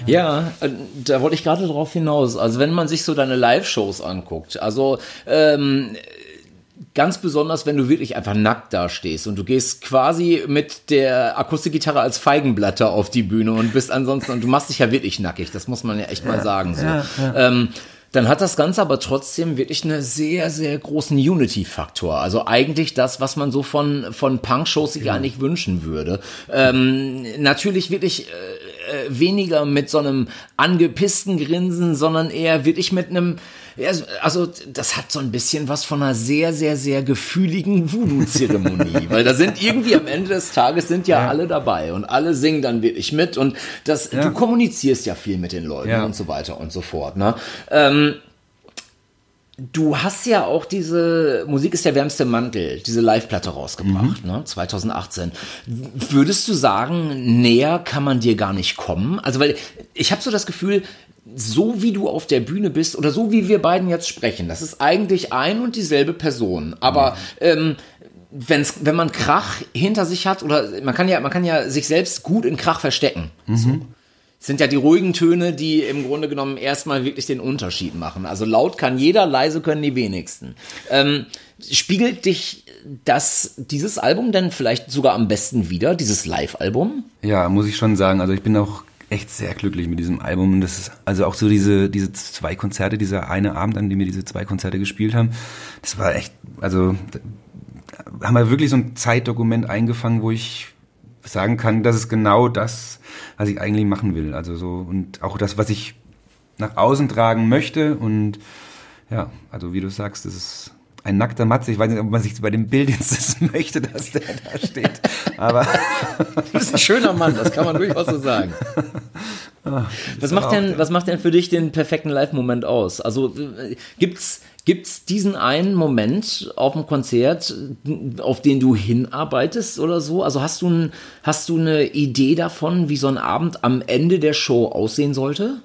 S1: ja. ja, äh, da wollte ich gerade drauf hinaus. Also wenn man sich so deine Live-Shows anguckt, also ähm, Ganz besonders, wenn du wirklich einfach nackt da stehst und du gehst quasi mit der Akustikgitarre als Feigenblätter auf die Bühne und bist ansonsten, und du machst dich ja wirklich nackig, das muss man ja echt mal sagen. So. Ja, ja. Ähm, dann hat das Ganze aber trotzdem wirklich einen sehr, sehr großen Unity-Faktor. Also eigentlich das, was man so von, von Punk-Shows sich ja. eigentlich wünschen würde. Ähm, natürlich wirklich äh, äh weniger mit so einem angepissten Grinsen, sondern eher wirklich mit einem ja, also das hat so ein bisschen was von einer sehr, sehr, sehr gefühligen Voodoo-Zeremonie, weil da sind irgendwie am Ende des Tages sind ja, ja, alle dabei und alle singen dann wirklich mit und das, ja. du kommunizierst ja viel mit den Leuten ja. und so weiter und so fort. Ne? Ähm, Du hast ja auch diese Musik ist der wärmste Mantel, diese Live-Platte rausgebracht, mhm. ne, 2018. Würdest du sagen, näher kann man dir gar nicht kommen? Also, weil ich habe so das Gefühl, so wie du auf der Bühne bist oder so wie wir beiden jetzt sprechen, das ist eigentlich ein und dieselbe Person. Aber mhm. ähm, wenn's, wenn man Krach hinter sich hat, oder man kann ja, man kann ja sich selbst gut in Krach verstecken. Mhm. So. sind ja die ruhigen Töne, die im Grunde genommen erstmal wirklich den Unterschied machen. Also laut kann jeder, leise können die wenigsten. Ähm, spiegelt dich das, dieses Album denn vielleicht sogar am besten wieder, dieses Live-Album?
S2: Ja, muss ich schon sagen. Also ich bin auch echt sehr glücklich mit diesem Album. Und das ist also auch so diese, diese zwei Konzerte, dieser eine Abend, an dem wir diese zwei Konzerte gespielt haben, das war echt, also haben wir wirklich so ein Zeitdokument eingefangen, wo ich sagen kann, das ist genau das, was ich eigentlich machen will. Also so, und auch das, was ich nach außen tragen möchte. Und ja, also wie du sagst, das ist ein nackter Matze. Ich weiß nicht, ob man sich bei dem Bild jetzt möchte, dass der da steht. Aber
S1: du bist ein schöner Mann, das kann man durchaus so sagen. Ach, was macht denn, was macht denn für dich den perfekten Live-Moment aus? Also gibt's Gibt's diesen einen Moment auf dem Konzert, auf den du hinarbeitest oder so? Also hast du, ein, hast du eine Idee davon, wie so ein Abend am Ende der Show aussehen sollte?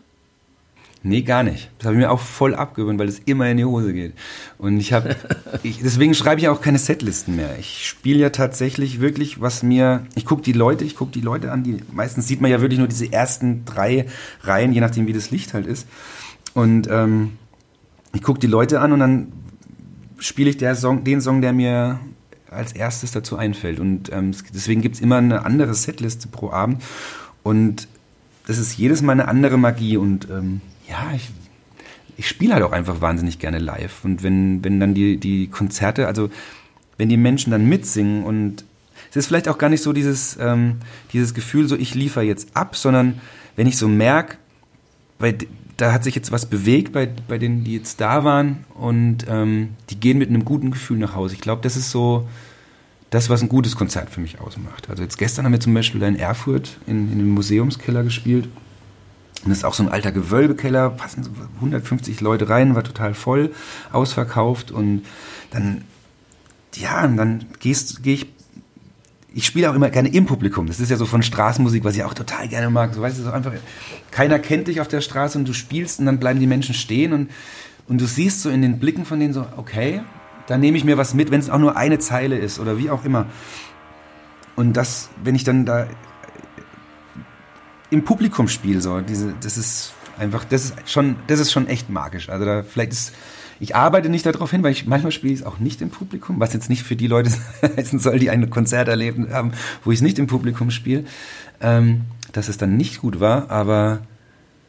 S2: Nee, gar nicht. Das habe ich mir auch voll abgewöhnt, weil es immer in die Hose geht. Und ich habe, deswegen schreibe ich auch keine Setlisten mehr. Ich spiele ja tatsächlich wirklich, was mir, ich gucke die Leute, ich gucke die Leute an, die, meistens sieht man ja wirklich nur diese ersten drei Reihen, je nachdem wie das Licht halt ist. Und ähm, ich gucke die Leute an und dann spiele ich der Song, den Song, der mir als erstes dazu einfällt. Und ähm, deswegen gibt's immer eine andere Setliste pro Abend. Und das ist jedes Mal eine andere Magie. Und ähm, ja, ich, ich spiele halt auch einfach wahnsinnig gerne live. Und wenn, wenn dann die, die Konzerte, also wenn die Menschen dann mitsingen und es ist vielleicht auch gar nicht so dieses, ähm, dieses Gefühl, so ich liefere jetzt ab, sondern wenn ich so merke, weil da hat sich jetzt was bewegt bei, bei denen, die jetzt da waren und ähm, die gehen mit einem guten Gefühl nach Hause. Ich glaube, das ist so das, was ein gutes Konzert für mich ausmacht. Also jetzt gestern haben wir zum Beispiel in Erfurt in, in einem Museumskeller gespielt. Und das ist auch so ein alter Gewölbekeller, passen so 150 Leute rein, war total voll, ausverkauft und dann, ja, und dann gehst, gehe ich ich spiele auch immer gerne im Publikum. Das ist ja so von Straßenmusik, was ich auch total gerne mag. So weißt du, so einfach, keiner kennt dich auf der Straße und du spielst und dann bleiben die Menschen stehen und, und du siehst so in den Blicken von denen so, okay, da nehme ich mir was mit, wenn es auch nur eine Zeile ist oder wie auch immer. Und das, wenn ich dann da im Publikum spiele, so, diese, das ist einfach, das ist schon, das ist schon echt magisch. Also da vielleicht ist ich arbeite nicht darauf hin, weil ich manchmal spiele ich es auch nicht im Publikum, was jetzt nicht für die Leute heißen soll, die ein Konzert erleben haben, wo ich es nicht im Publikum spiele, ähm, dass es dann nicht gut war, aber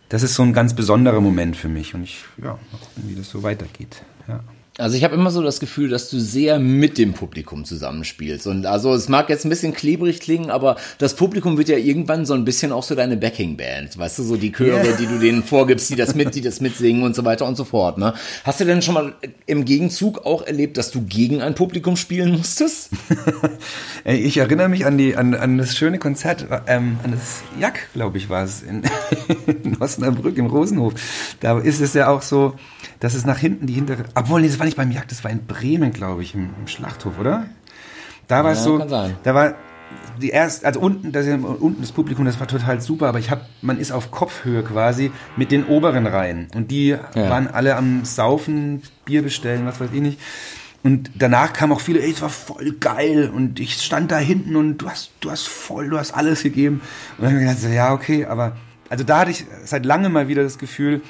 S2: das ist so ein ganz besonderer Moment für mich und ich, ja, mal gucken, wie das so weitergeht. Ja.
S1: Also ich habe immer so das Gefühl, dass du sehr mit dem Publikum zusammenspielst. Und also es mag jetzt ein bisschen klebrig klingen, aber das Publikum wird ja irgendwann so ein bisschen auch so deine Backing-Band. Weißt du, so die Chöre, yeah. die du denen vorgibst, die das mit, die das mitsingen und so weiter und so fort. Ne? Hast du denn schon mal im Gegenzug auch erlebt, dass du gegen ein Publikum spielen musstest?
S2: ich erinnere mich an die an, an das schöne Konzert, ähm, an das Jack, glaube ich, war es in, in Osnabrück im Rosenhof. Da ist es ja auch so dass es nach hinten die hintere. Obwohl, nee, das war nicht beim Jagd, das war in Bremen, glaube ich, im, im, Schlachthof, oder? Da war es so. Da war die erst, also unten, das, unten das Publikum, das war total super, aber ich habe, man ist auf Kopfhöhe quasi mit den oberen Reihen und die ja. waren alle am Saufen, Bier bestellen, was weiß ich nicht. Und danach kamen auch viele, ey, es war voll geil und ich stand da hinten und du hast, du hast voll, du hast alles gegeben. Und dann habe ich gedacht, ja, okay, aber also da hatte ich seit langem mal wieder das Gefühl,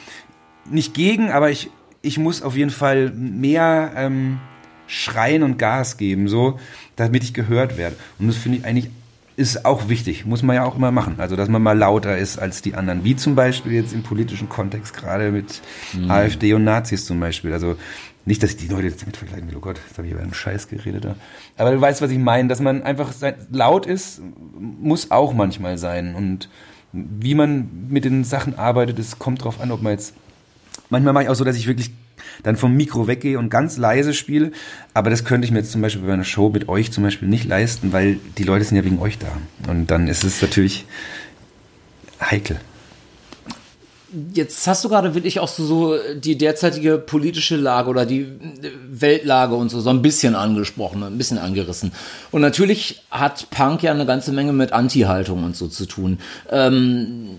S2: nicht gegen, aber ich ich muss auf jeden Fall mehr ähm, schreien und Gas geben, so, damit ich gehört werde. Und das finde ich eigentlich ist auch wichtig, muss man ja auch immer machen. Also, dass man mal lauter ist als die anderen. Wie zum Beispiel jetzt im politischen Kontext, gerade mit mhm. AfD und Nazis zum Beispiel. Also, nicht, dass ich die Leute jetzt damit vergleichen will, oh Gott, jetzt habe ich über einen Scheiß geredet da. Aber du weißt, was ich meine, dass man einfach laut ist, muss auch manchmal sein. Und wie man mit den Sachen arbeitet, es kommt drauf an, ob man jetzt Manchmal mache ich auch so, dass ich wirklich dann vom Mikro weggehe und ganz leise spiele. Aber das könnte ich mir jetzt zum Beispiel bei einer Show mit euch zum Beispiel nicht leisten, weil die Leute sind ja wegen euch da. Und dann ist es natürlich heikel.
S1: Jetzt hast du gerade wirklich auch so, so die derzeitige politische Lage oder die Weltlage und so so ein bisschen angesprochen, ein bisschen angerissen. Und natürlich hat Punk ja eine ganze Menge mit Anti-Haltung und so zu tun. Ähm,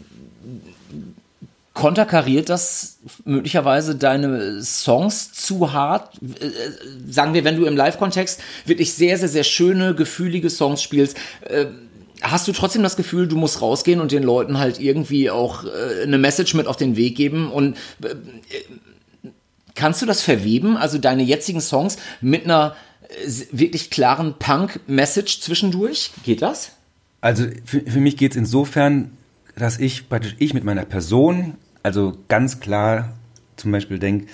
S1: konterkariert das möglicherweise deine Songs zu hart? Äh, sagen wir, wenn du im Live-Kontext wirklich sehr, sehr, sehr schöne, gefühlige Songs spielst, äh, hast du trotzdem das Gefühl, du musst rausgehen und den Leuten halt irgendwie auch äh, eine Message mit auf den Weg geben und kannst du das verweben, also deine jetzigen Songs mit einer wirklich klaren Punk-Message zwischendurch? Geht das?
S2: Also für, für mich geht es insofern dass ich praktisch ich mit meiner Person, also ganz klar zum Beispiel denke,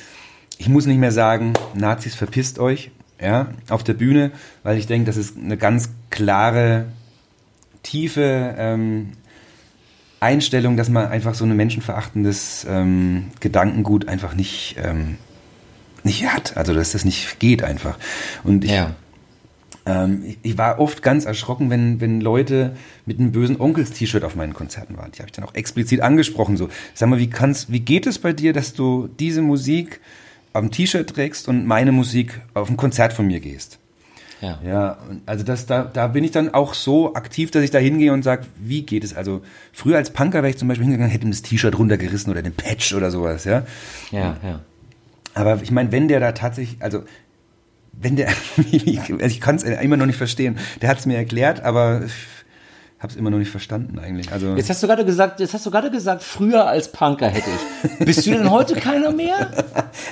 S2: ich muss nicht mehr sagen, Nazis verpisst euch, ja, auf der Bühne, weil ich denke, das ist eine ganz klare, tiefe ähm, Einstellung, dass man einfach so ein menschenverachtendes ähm, Gedankengut einfach nicht, ähm, nicht hat. Also dass das nicht geht einfach. Und ich, ja. Ähm, ich war oft ganz erschrocken, wenn, wenn Leute mit einem bösen Onkels-T-Shirt auf meinen Konzerten waren. Die habe ich dann auch explizit angesprochen. So, sag mal, wie kannst, wie geht es bei dir, dass du diese Musik auf dem T-Shirt trägst und meine Musik auf ein Konzert von mir gehst? Ja. ja, also das, da, da bin ich dann auch so aktiv, dass ich da hingehe und sage, wie geht es? Also früher als Punker wäre ich zum Beispiel hingegangen, hätte ihm das T-Shirt runtergerissen oder den Patch oder sowas, ja. Ja, ja. Aber ich meine, wenn der da tatsächlich, also wenn der, ich kann es immer noch nicht verstehen. Der hat es mir erklärt, aber ich habe es immer noch nicht verstanden eigentlich. Also
S1: jetzt hast du gerade gesagt, jetzt hast du gerade gesagt, früher als Punker hätte ich. Bist du denn heute keiner mehr?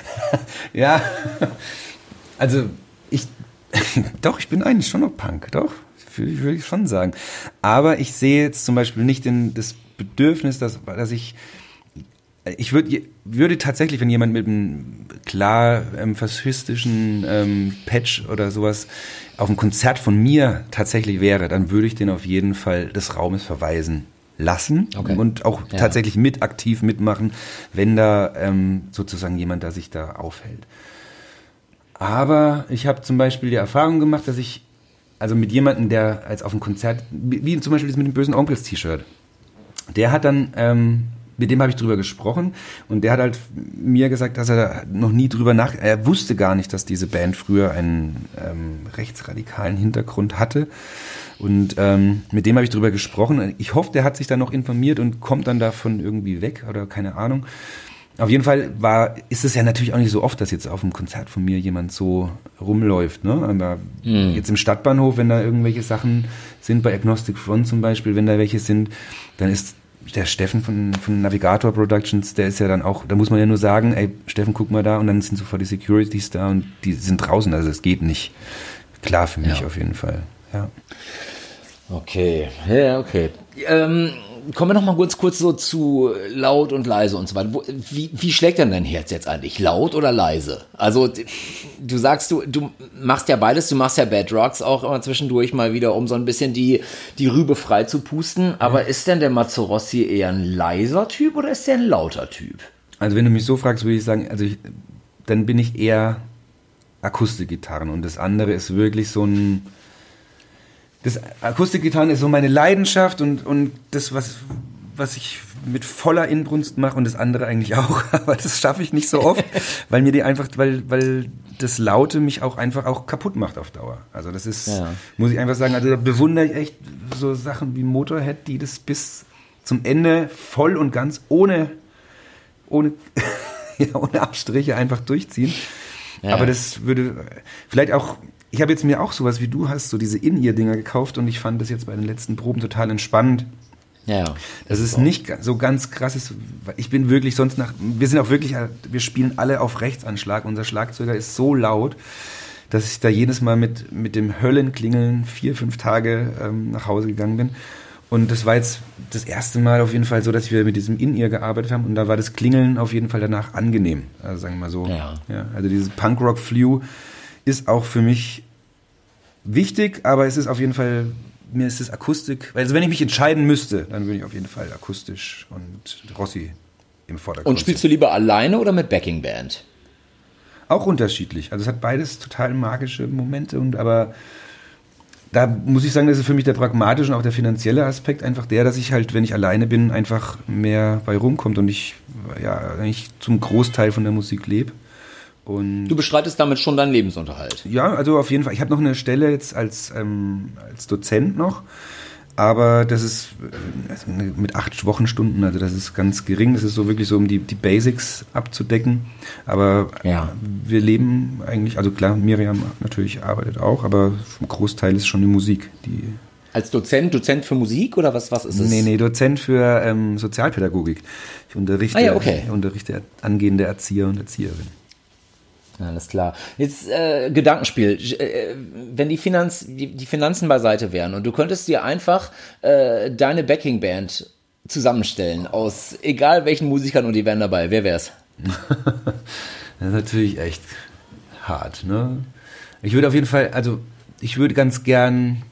S2: ja, also ich, doch, ich bin eigentlich schon noch Punk, doch, würde ich schon sagen. Aber ich sehe jetzt zum Beispiel nicht den, das Bedürfnis, dass, dass ich ich würde würde tatsächlich, wenn jemand mit einem klar ähm, faschistischen ähm, Patch oder sowas auf ein Konzert von mir tatsächlich wäre, dann würde ich den auf jeden Fall des Raumes verweisen lassen okay. und auch ja. tatsächlich mit aktiv mitmachen, wenn da ähm, sozusagen jemand da sich da aufhält. Aber ich habe zum Beispiel die Erfahrung gemacht, dass ich also mit jemandem, der als auf dem Konzert, wie zum Beispiel das mit dem bösen Onkels T-Shirt, der hat dann ähm, mit dem habe ich drüber gesprochen und der hat halt mir gesagt, dass er noch nie drüber nach, er wusste gar nicht, dass diese Band früher einen ähm, rechtsradikalen Hintergrund hatte und ähm, mit dem habe ich drüber gesprochen. Ich hoffe, der hat sich dann noch informiert und kommt dann davon irgendwie weg oder keine Ahnung. Auf jeden Fall war, ist es ja natürlich auch nicht so oft, dass jetzt auf einem Konzert von mir jemand so rumläuft. Ne? Aber mhm. jetzt im Stadtbahnhof, wenn da irgendwelche Sachen sind, bei Agnostic Front zum Beispiel, wenn da welche sind, dann ist der Steffen von, von Navigator Productions, der ist ja dann auch, da muss man ja nur sagen, ey, Steffen, guck mal da und dann sind sofort die Securities da und die sind draußen, also es geht nicht. Klar für mich ja. auf jeden Fall, ja.
S1: Okay, ja, okay. Ähm, kommen wir noch mal kurz, kurz so zu laut und leise und so weiter. Wie, wie schlägt denn dein Herz jetzt eigentlich? Laut oder leise? Also, du sagst, du, du machst ja beides. Du machst ja Bad Rocks auch immer zwischendurch mal wieder, um so ein bisschen die, die Rübe frei zu pusten. Aber ja. ist denn der Mazzorossi eher ein leiser Typ oder ist der ein lauter Typ?
S2: Also, wenn du mich so fragst, würde ich sagen, also ich, dann bin ich eher Akustikgitarren und das andere ist wirklich so ein das Akustikgitarren ist so meine Leidenschaft und, und das, was, was ich mit voller Inbrunst mache und das andere eigentlich auch, aber das schaffe ich nicht so oft, weil mir die einfach, weil, weil das Laute mich auch einfach auch kaputt macht auf Dauer. Also das ist, ja. muss ich einfach sagen, also da bewundere ich echt so Sachen wie Motorhead, die das bis zum Ende voll und ganz ohne, ohne, ja, ohne Abstriche einfach durchziehen. Ja. Aber das würde vielleicht auch ich habe jetzt mir auch sowas wie du hast, so diese In-Ear-Dinger gekauft und ich fand das jetzt bei den letzten Proben total entspannend. Ja. Das ist nicht so ganz krass ist. Ich bin wirklich sonst nach, wir sind auch wirklich, wir spielen alle auf Rechtsanschlag. Unser Schlagzeuger ist so laut, dass ich da jedes Mal mit, mit dem Höllenklingeln vier, fünf Tage ähm, nach Hause gegangen bin. Und das war jetzt das erste Mal auf jeden Fall so, dass wir mit diesem In-Ear gearbeitet haben. Und da war das Klingeln auf jeden Fall danach angenehm. Also sagen wir mal so. Ja. ja also dieses Punkrock-Flew ist auch für mich wichtig, aber es ist auf jeden Fall, mir ist es Akustik. Also wenn ich mich entscheiden müsste, dann würde ich auf jeden Fall akustisch und Rossi im Vordergrund.
S1: Und spielst du lieber alleine oder mit Backing Band?
S2: Auch unterschiedlich. Also es hat beides total magische Momente und aber da muss ich sagen, das ist für mich der pragmatische und auch der finanzielle Aspekt einfach der, dass ich halt, wenn ich alleine bin, einfach mehr bei rumkommt und ich ja eigentlich zum Großteil von der Musik lebe.
S1: Und du bestreitest damit schon deinen Lebensunterhalt?
S2: Ja, also auf jeden Fall. Ich habe noch eine Stelle jetzt als, ähm, als Dozent noch, aber das ist äh, also mit acht Wochenstunden, also das ist ganz gering. Das ist so wirklich so, um die, die Basics abzudecken. Aber ja. wir leben eigentlich, also klar, Miriam natürlich arbeitet auch, aber ein Großteil ist schon die Musik, die
S1: als Dozent, Dozent für Musik oder was, was ist es?
S2: Nee, nee, Dozent für ähm, Sozialpädagogik. Ich unterrichte, ah, ja, okay. unterrichte angehende Erzieher und Erzieherinnen.
S1: Alles klar. Jetzt äh, Gedankenspiel. Äh, wenn die, Finanz, die, die Finanzen beiseite wären und du könntest dir einfach äh, deine Backing-Band zusammenstellen aus egal welchen Musikern und die wären dabei, wer wär's?
S2: das ist natürlich echt hart, ne? Ich würde auf jeden Fall, also ich würde ganz gern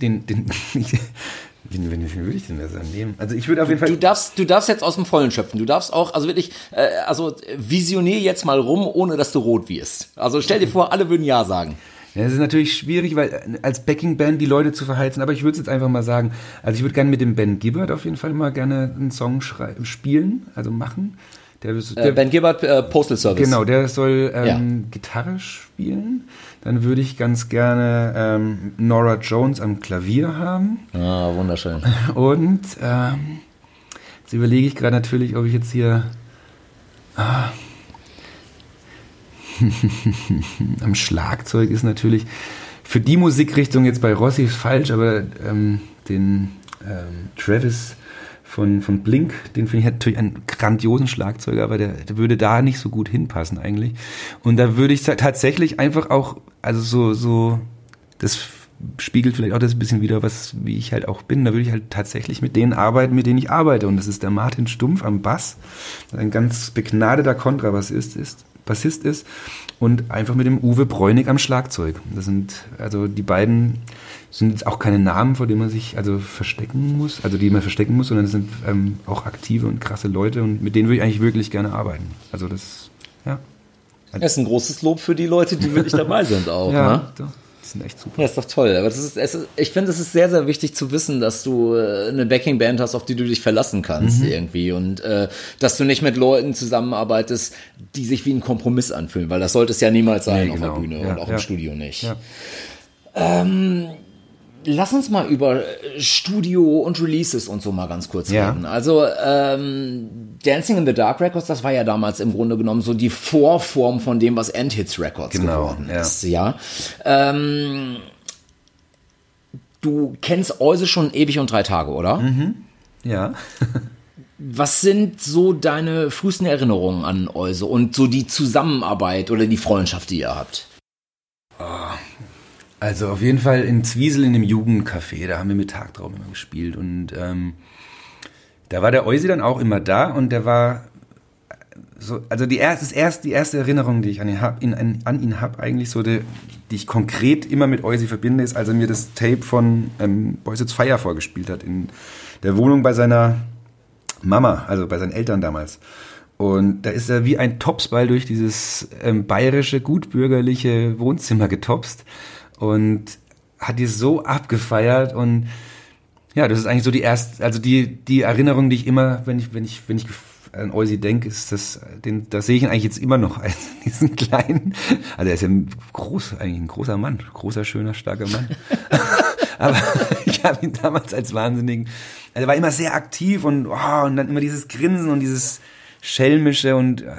S2: den, den Wen, wen, wen würde ich denn da nehmen? Also ich würde auf jeden Fall.
S1: Du darfst, du darfst jetzt aus dem Vollen schöpfen. Du darfst auch, also wirklich, äh, also visionier jetzt mal rum, ohne dass du rot wirst. Also stell dir vor, alle würden Ja sagen.
S2: Ja, es ist natürlich schwierig, weil äh, als Backing-Band die Leute zu verheizen, aber ich würde es jetzt einfach mal sagen. Also ich würde gerne mit dem Ben Gibbard auf jeden Fall mal gerne einen Song spielen, also machen.
S1: Der, äh, der, ben Gibbard, äh, Postal Service.
S2: Genau, der soll ähm, ja. Gitarre spielen. Dann würde ich ganz gerne ähm, Nora Jones am Klavier haben.
S1: Ah, wunderschön.
S2: Und ähm, jetzt überlege ich gerade natürlich, ob ich jetzt hier ah, am Schlagzeug ist natürlich für die Musikrichtung jetzt bei Rossi falsch, aber ähm, den ähm, Travis von, von Blink, den finde ich natürlich einen grandiosen Schlagzeuger, aber der, der würde da nicht so gut hinpassen eigentlich. Und da würde ich tatsächlich einfach auch, also so, so das spiegelt vielleicht auch das ein bisschen wieder, was, wie ich halt auch bin. Da würde ich halt tatsächlich mit denen arbeiten, mit denen ich arbeite. Und das ist der Martin Stumpf am Bass, ein ganz begnadeter Kontrabassist ist, Bassist ist und einfach mit dem Uwe Bräunig am Schlagzeug. Das sind also die beiden sind jetzt auch keine Namen, vor denen man sich also verstecken muss, also die man verstecken muss, sondern das sind ähm, auch aktive und krasse Leute und mit denen würde ich eigentlich wirklich gerne arbeiten. Also das, ja.
S1: Das ist ein großes Lob für die Leute, die wirklich dabei sind auch. ja, ne? Doch.
S2: Die sind echt super.
S1: Ja, ist doch toll. Aber das ist, ist ich finde, es ist sehr, sehr wichtig zu wissen, dass du äh, eine Backing-Band hast, auf die du dich verlassen kannst mhm. irgendwie. Und äh, dass du nicht mit Leuten zusammenarbeitest, die sich wie ein Kompromiss anfühlen, weil das sollte es ja niemals sein nee, auf genau. der Bühne ja, und auch ja. im Studio nicht. Ja. Ähm, Lass uns mal über Studio und Releases und so mal ganz kurz ja. reden. Also ähm, Dancing in the Dark Records, das war ja damals im Grunde genommen so die Vorform von dem, was Endhits Records genau, geworden ist. Ja. Ähm, du kennst Euse schon ewig und drei Tage, oder?
S2: Mhm. Ja.
S1: Was sind so deine frühesten Erinnerungen an Euse und so die Zusammenarbeit oder die Freundschaft, die ihr habt?
S2: Also auf jeden Fall in Zwiesel in dem Jugendcafé, da haben wir mit Tagtraum immer gespielt und ähm, da war der Eusi dann auch immer da und der war so, also die erste, erste, die erste Erinnerung, die ich an ihn habe, an, eigentlich so, die, die ich konkret immer mit Eusi verbinde, ist, als er mir das Tape von ähm, Boys It's Fire vorgespielt hat in der Wohnung bei seiner Mama, also bei seinen Eltern damals. Und da ist er wie ein Topsball durch dieses ähm, bayerische, gutbürgerliche Wohnzimmer getopst und hat die so abgefeiert und ja, das ist eigentlich so die erste, also die, die Erinnerung, die ich immer, wenn ich, wenn ich, wenn ich an Eusi denke, ist das, den, das sehe ich ihn eigentlich jetzt immer noch als diesen kleinen, also er ist ja ein groß, eigentlich ein großer Mann, großer, schöner, starker Mann. Aber ich habe ihn damals als wahnsinnigen, also er war immer sehr aktiv und, oh, und dann immer dieses Grinsen und dieses schelmische und, äh,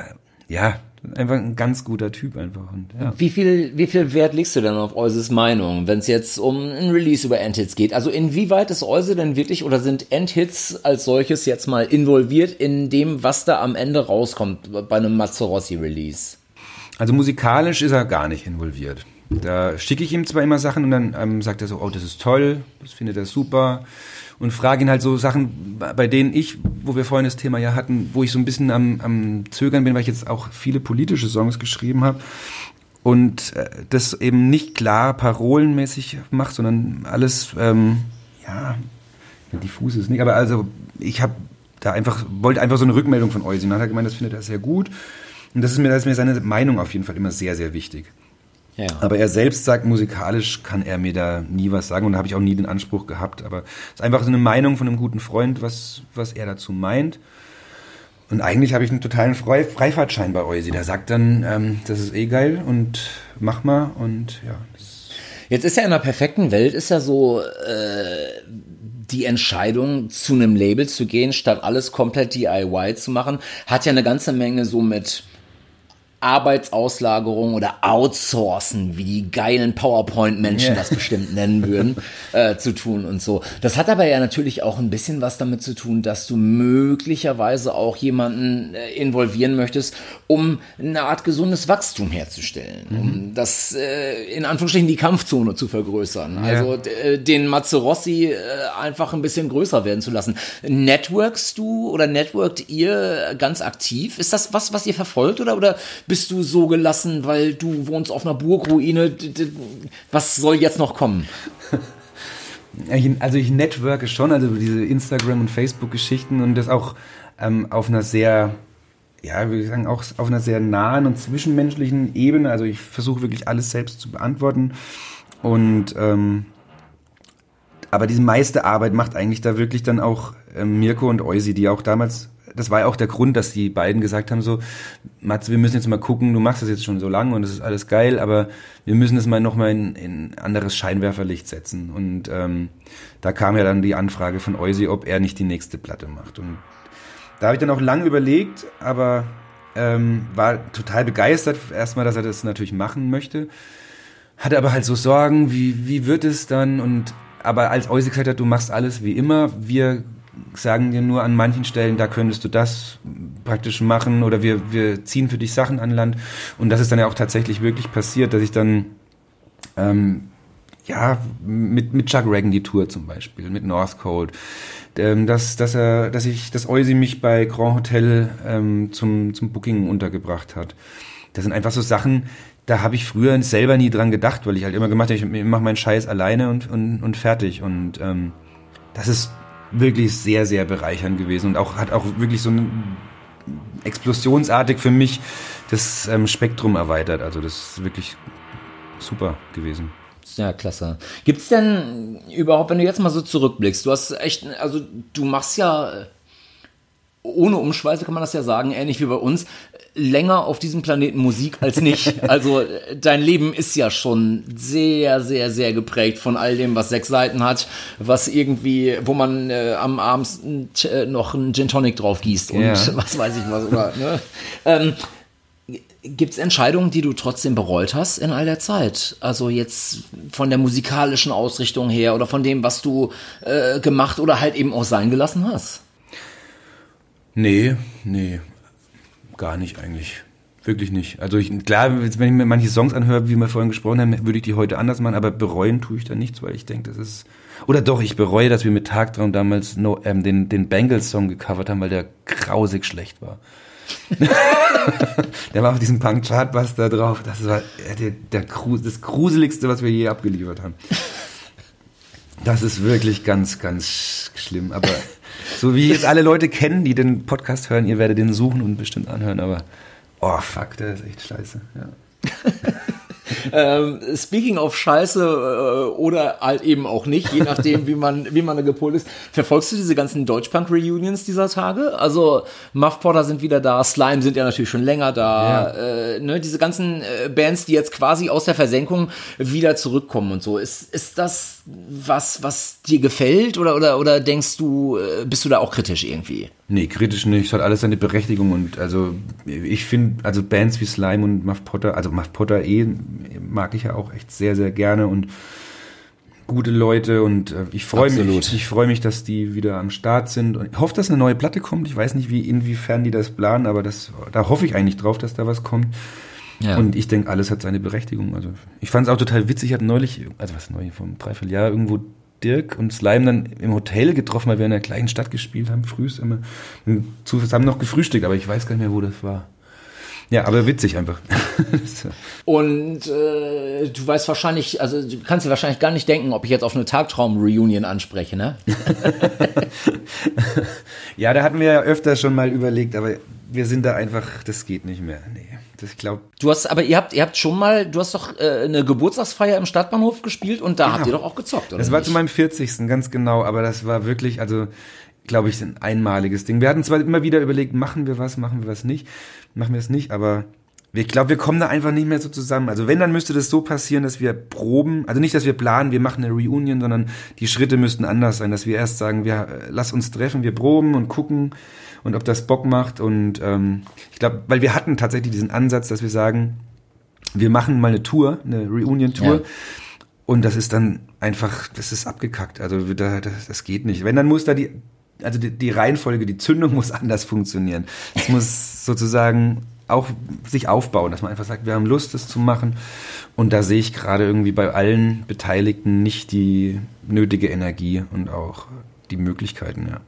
S2: ja, einfach ein ganz guter Typ einfach. Und, ja.
S1: Wie viel, wie viel Wert legst du denn auf Euses Meinung, wenn es jetzt um ein Release über Endhits geht? Also inwieweit ist Euse denn wirklich oder sind Endhits als solches jetzt mal involviert in dem, was da am Ende rauskommt bei einem Mazzarossi Release?
S2: Also musikalisch ist er gar nicht involviert. Da schicke ich ihm zwar immer Sachen und dann ähm, sagt er so, oh, das ist toll, das findet er super und frage ihn halt so Sachen, bei denen ich, wo wir vorhin das Thema ja hatten, wo ich so ein bisschen am, am Zögern bin, weil ich jetzt auch viele politische Songs geschrieben habe und äh, das eben nicht klar parolenmäßig mache, sondern alles, ähm, ja, diffus ist nicht, aber also ich habe da einfach, wollte einfach so eine Rückmeldung von. Und dann hat er gemeint, das findet er sehr gut. Und das ist mir, das ist mir seine Meinung auf jeden Fall immer sehr, sehr wichtig. Ja. Aber er selbst sagt, musikalisch kann er mir da nie was sagen und da habe ich auch nie den Anspruch gehabt. Aber es ist einfach so eine Meinung von einem guten Freund, was, was er dazu meint. Und eigentlich habe ich einen totalen Frei Freifahrtschein bei Eusi. Der sagt dann, ähm, das ist eh geil und mach mal und ja.
S1: Jetzt ist ja in der perfekten Welt ist ja so äh, die Entscheidung, zu einem Label zu gehen, statt alles komplett DIY zu machen, hat ja eine ganze Menge so mit Arbeitsauslagerung oder Outsourcen, wie die geilen PowerPoint-Menschen yeah. das bestimmt nennen würden, äh, zu tun und so. Das hat aber ja natürlich auch ein bisschen was damit zu tun, dass du möglicherweise auch jemanden äh, involvieren möchtest, um eine Art gesundes Wachstum herzustellen, mhm. um das äh, in Anführungsstrichen die Kampfzone zu vergrößern. Ja. Also äh, den Mazzerossi äh, einfach ein bisschen größer werden zu lassen. Networkst du oder networkt ihr ganz aktiv? Ist das was, was ihr verfolgt oder, oder bist du so gelassen, weil du wohnst auf einer Burgruine? Was soll jetzt noch kommen?
S2: Also ich networke schon, also diese Instagram- und Facebook-Geschichten und das auch ähm, auf einer sehr, ja, würde ich sagen, auch auf einer sehr nahen und zwischenmenschlichen Ebene. Also ich versuche wirklich alles selbst zu beantworten und ähm, aber diese meiste Arbeit macht eigentlich da wirklich dann auch ähm, Mirko und Eusi, die auch damals das war ja auch der Grund, dass die beiden gesagt haben so, Mats, wir müssen jetzt mal gucken, du machst das jetzt schon so lange und es ist alles geil, aber wir müssen es mal nochmal in, in anderes Scheinwerferlicht setzen. Und ähm, da kam ja dann die Anfrage von Eusi, ob er nicht die nächste Platte macht. Und da habe ich dann auch lange überlegt, aber ähm, war total begeistert, erstmal, dass er das natürlich machen möchte. Hatte aber halt so Sorgen, wie, wie wird es dann? Und aber als Eusi gesagt hat, du machst alles wie immer, wir sagen dir nur an manchen Stellen, da könntest du das praktisch machen oder wir, wir ziehen für dich Sachen an Land. Und das ist dann ja auch tatsächlich wirklich passiert, dass ich dann ähm, ja, mit, mit Chuck Reagan die Tour zum Beispiel, mit Northcote, ähm, dass, dass er, dass ich, dass Eusi mich bei Grand Hotel ähm, zum, zum Booking untergebracht hat. Das sind einfach so Sachen, da habe ich früher selber nie dran gedacht, weil ich halt immer gemacht habe, ich mache meinen Scheiß alleine und, und, und fertig. Und ähm, das ist wirklich sehr, sehr bereichernd gewesen und auch hat auch wirklich so ein explosionsartig für mich das ähm, Spektrum erweitert. Also das ist wirklich super gewesen.
S1: Ja, klasse. Gibt's denn überhaupt, wenn du jetzt mal so zurückblickst, du hast echt, also du machst ja ohne Umschweiße kann man das ja sagen, ähnlich wie bei uns, länger auf diesem Planeten Musik als nicht. Also dein Leben ist ja schon sehr, sehr, sehr geprägt von all dem, was sechs Seiten hat, was irgendwie, wo man äh, am Abend äh, noch einen Gin Tonic drauf gießt und ja. was weiß ich was. Oder, ne? ähm, Gibt es Entscheidungen, die du trotzdem bereut hast in all der Zeit? Also jetzt von der musikalischen Ausrichtung her oder von dem, was du äh, gemacht oder halt eben auch sein gelassen hast?
S2: Nee, nee, gar nicht eigentlich. Wirklich nicht. Also ich, klar, wenn ich mir manche Songs anhöre, wie wir vorhin gesprochen haben, würde ich die heute anders machen, aber bereuen tue ich da nichts, weil ich denke, das ist. Oder doch, ich bereue, dass wir mit Tagtraum damals no, ähm, den, den Bengals-Song gecovert haben, weil der grausig schlecht war. der war auf diesem Punk Chartbuster drauf. Das war der, der, das Gruseligste, was wir je abgeliefert haben. Das ist wirklich ganz, ganz schlimm. Aber so wie jetzt alle Leute kennen, die den Podcast hören, ihr werdet den suchen und bestimmt anhören. Aber oh fuck, der ist echt scheiße. Ja.
S1: ähm, speaking of Scheiße äh, oder halt eben auch nicht, je nachdem, wie man, wie man da gepolt ist. Verfolgst du diese ganzen Deutschpunk-Reunions dieser Tage? Also Muff Potter sind wieder da, Slime sind ja natürlich schon länger da. Ja. Äh, ne, diese ganzen äh, Bands, die jetzt quasi aus der Versenkung wieder zurückkommen und so. Ist, ist das was, was dir gefällt oder, oder, oder denkst du, äh, bist du da auch kritisch irgendwie?
S2: Nee, kritisch nicht. Es hat alles seine Berechtigung und also ich finde, also Bands wie Slime und Muff Potter, also Muff Potter eh mag ich ja auch echt sehr, sehr gerne und gute Leute und äh, ich freue mich, ich freue mich, dass die wieder am Start sind und ich hoffe, dass eine neue Platte kommt. Ich weiß nicht, wie inwiefern die das planen, aber das, da hoffe ich eigentlich drauf, dass da was kommt. Ja. Und ich denke, alles hat seine Berechtigung. Also ich fand es auch total witzig. Ich hatte neulich, also was neulich vom Dreivierteljahr irgendwo Dirk und Slime dann im Hotel getroffen, weil wir in einer kleinen Stadt gespielt haben, frühst immer zusammen noch gefrühstückt, aber ich weiß gar nicht mehr, wo das war. Ja, aber witzig einfach.
S1: und äh, du weißt wahrscheinlich, also du kannst dir wahrscheinlich gar nicht denken, ob ich jetzt auf eine Tagtraum-Reunion anspreche, ne?
S2: ja, da hatten wir ja öfter schon mal überlegt, aber wir sind da einfach, das geht nicht mehr. Nee. Ich glaube.
S1: Du hast, aber ihr habt, ihr habt schon mal, du hast doch äh, eine Geburtstagsfeier im Stadtbahnhof gespielt und da genau. habt ihr doch auch gezockt, oder?
S2: Das war nicht? zu meinem 40. ganz genau, aber das war wirklich, also glaube ich, ein einmaliges Ding. Wir hatten zwar immer wieder überlegt, machen wir was, machen wir was nicht, machen wir es nicht, aber ich glaube, wir kommen da einfach nicht mehr so zusammen. Also wenn, dann müsste das so passieren, dass wir proben, also nicht, dass wir planen, wir machen eine Reunion, sondern die Schritte müssten anders sein, dass wir erst sagen, wir äh, lass uns treffen, wir proben und gucken und ob das Bock macht. Und ähm, ich glaube, weil wir hatten tatsächlich diesen Ansatz, dass wir sagen, wir machen mal eine Tour, eine Reunion-Tour. Ja. Und das ist dann einfach, das ist abgekackt. Also das, das geht nicht. Wenn, dann muss da die, also die, die Reihenfolge, die Zündung muss anders funktionieren. Es muss sozusagen auch sich aufbauen, dass man einfach sagt, wir haben Lust, das zu machen. Und da sehe ich gerade irgendwie bei allen Beteiligten nicht die nötige Energie und auch die Möglichkeiten, ja.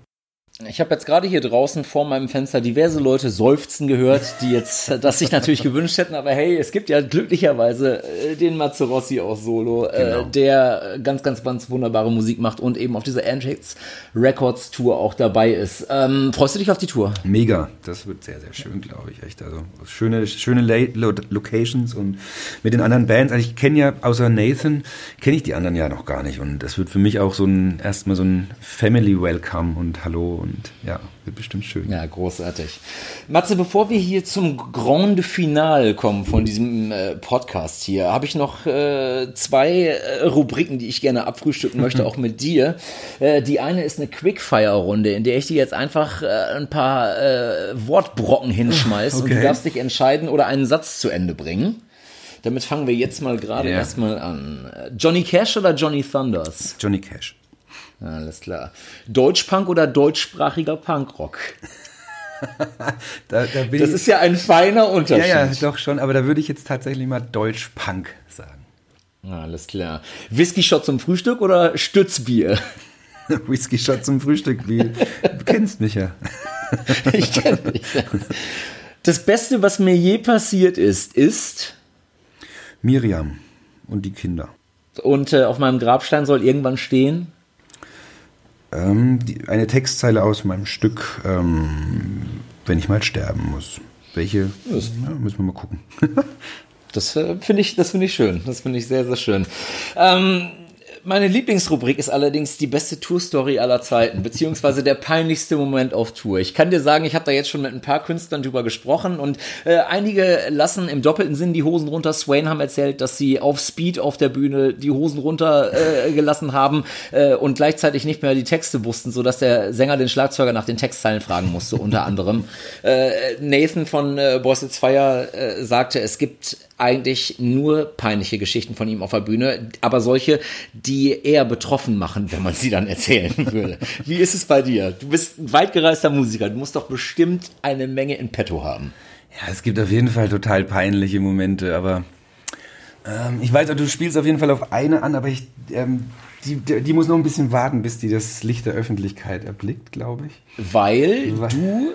S1: Ich habe jetzt gerade hier draußen vor meinem Fenster diverse Leute seufzen gehört, die jetzt das sich natürlich gewünscht hätten, aber hey, es gibt ja glücklicherweise äh, den Mazzarossi auch solo, äh, genau. äh, der ganz, ganz, ganz wunderbare Musik macht und eben auf dieser Antics Records Tour auch dabei ist. Ähm, freust du dich auf die Tour?
S2: Mega, das wird sehr, sehr schön, glaube ich, echt. Also schöne, schöne Locations und mit den anderen Bands. Also ich kenne ja außer Nathan kenne ich die anderen ja noch gar nicht und das wird für mich auch so ein erstmal so ein Family Welcome und Hallo und ja, wird bestimmt schön.
S1: Ja, großartig. Matze, bevor wir hier zum Grande Finale kommen von diesem äh, Podcast hier, habe ich noch äh, zwei äh, Rubriken, die ich gerne abfrühstücken möchte, auch mit dir. Äh, die eine ist eine Quickfire-Runde, in der ich dir jetzt einfach äh, ein paar äh, Wortbrocken hinschmeiße okay. und du darfst dich entscheiden oder einen Satz zu Ende bringen. Damit fangen wir jetzt mal gerade yeah. erstmal an. Johnny Cash oder Johnny Thunders?
S2: Johnny Cash.
S1: Alles klar. Deutschpunk oder deutschsprachiger Punkrock? da, da das ist ja ein feiner Unterschied.
S2: Ja, ja, doch schon, aber da würde ich jetzt tatsächlich mal Deutschpunk sagen.
S1: Alles klar. Whisky-Shot zum Frühstück oder Stützbier?
S2: Whisky-Shot zum Frühstück, wie du kennst mich ja.
S1: ich kenne dich. Das Beste, was mir je passiert ist, ist
S2: Miriam und die Kinder.
S1: Und äh, auf meinem Grabstein soll irgendwann stehen?
S2: Ähm, die, eine Textzeile aus meinem Stück, ähm, wenn ich mal sterben muss. Welche? Ja, müssen wir mal gucken.
S1: das äh, finde ich, das finde ich schön. Das finde ich sehr, sehr schön. Ähm, meine Lieblingsrubrik ist allerdings die beste Tour-Story aller Zeiten, beziehungsweise der peinlichste Moment auf Tour. Ich kann dir sagen, ich habe da jetzt schon mit ein paar Künstlern drüber gesprochen und äh, einige lassen im doppelten Sinn die Hosen runter. Swain haben erzählt, dass sie auf Speed auf der Bühne die Hosen runter äh, haben äh, und gleichzeitig nicht mehr die Texte wussten, sodass der Sänger den Schlagzeuger nach den Textzeilen fragen musste, unter anderem. Äh, Nathan von äh, Boys It's Fire äh, sagte, es gibt eigentlich nur peinliche Geschichten von ihm auf der Bühne, aber solche, die eher betroffen machen, wenn man sie dann erzählen würde. Wie ist es bei dir? Du bist ein weitgereister Musiker, du musst doch bestimmt eine Menge in petto haben.
S2: Ja, es gibt auf jeden Fall total peinliche Momente, aber ähm, ich weiß, du spielst auf jeden Fall auf eine an, aber ich, ähm, die, die muss noch ein bisschen warten, bis die das Licht der Öffentlichkeit erblickt, glaube ich.
S1: Weil, Weil du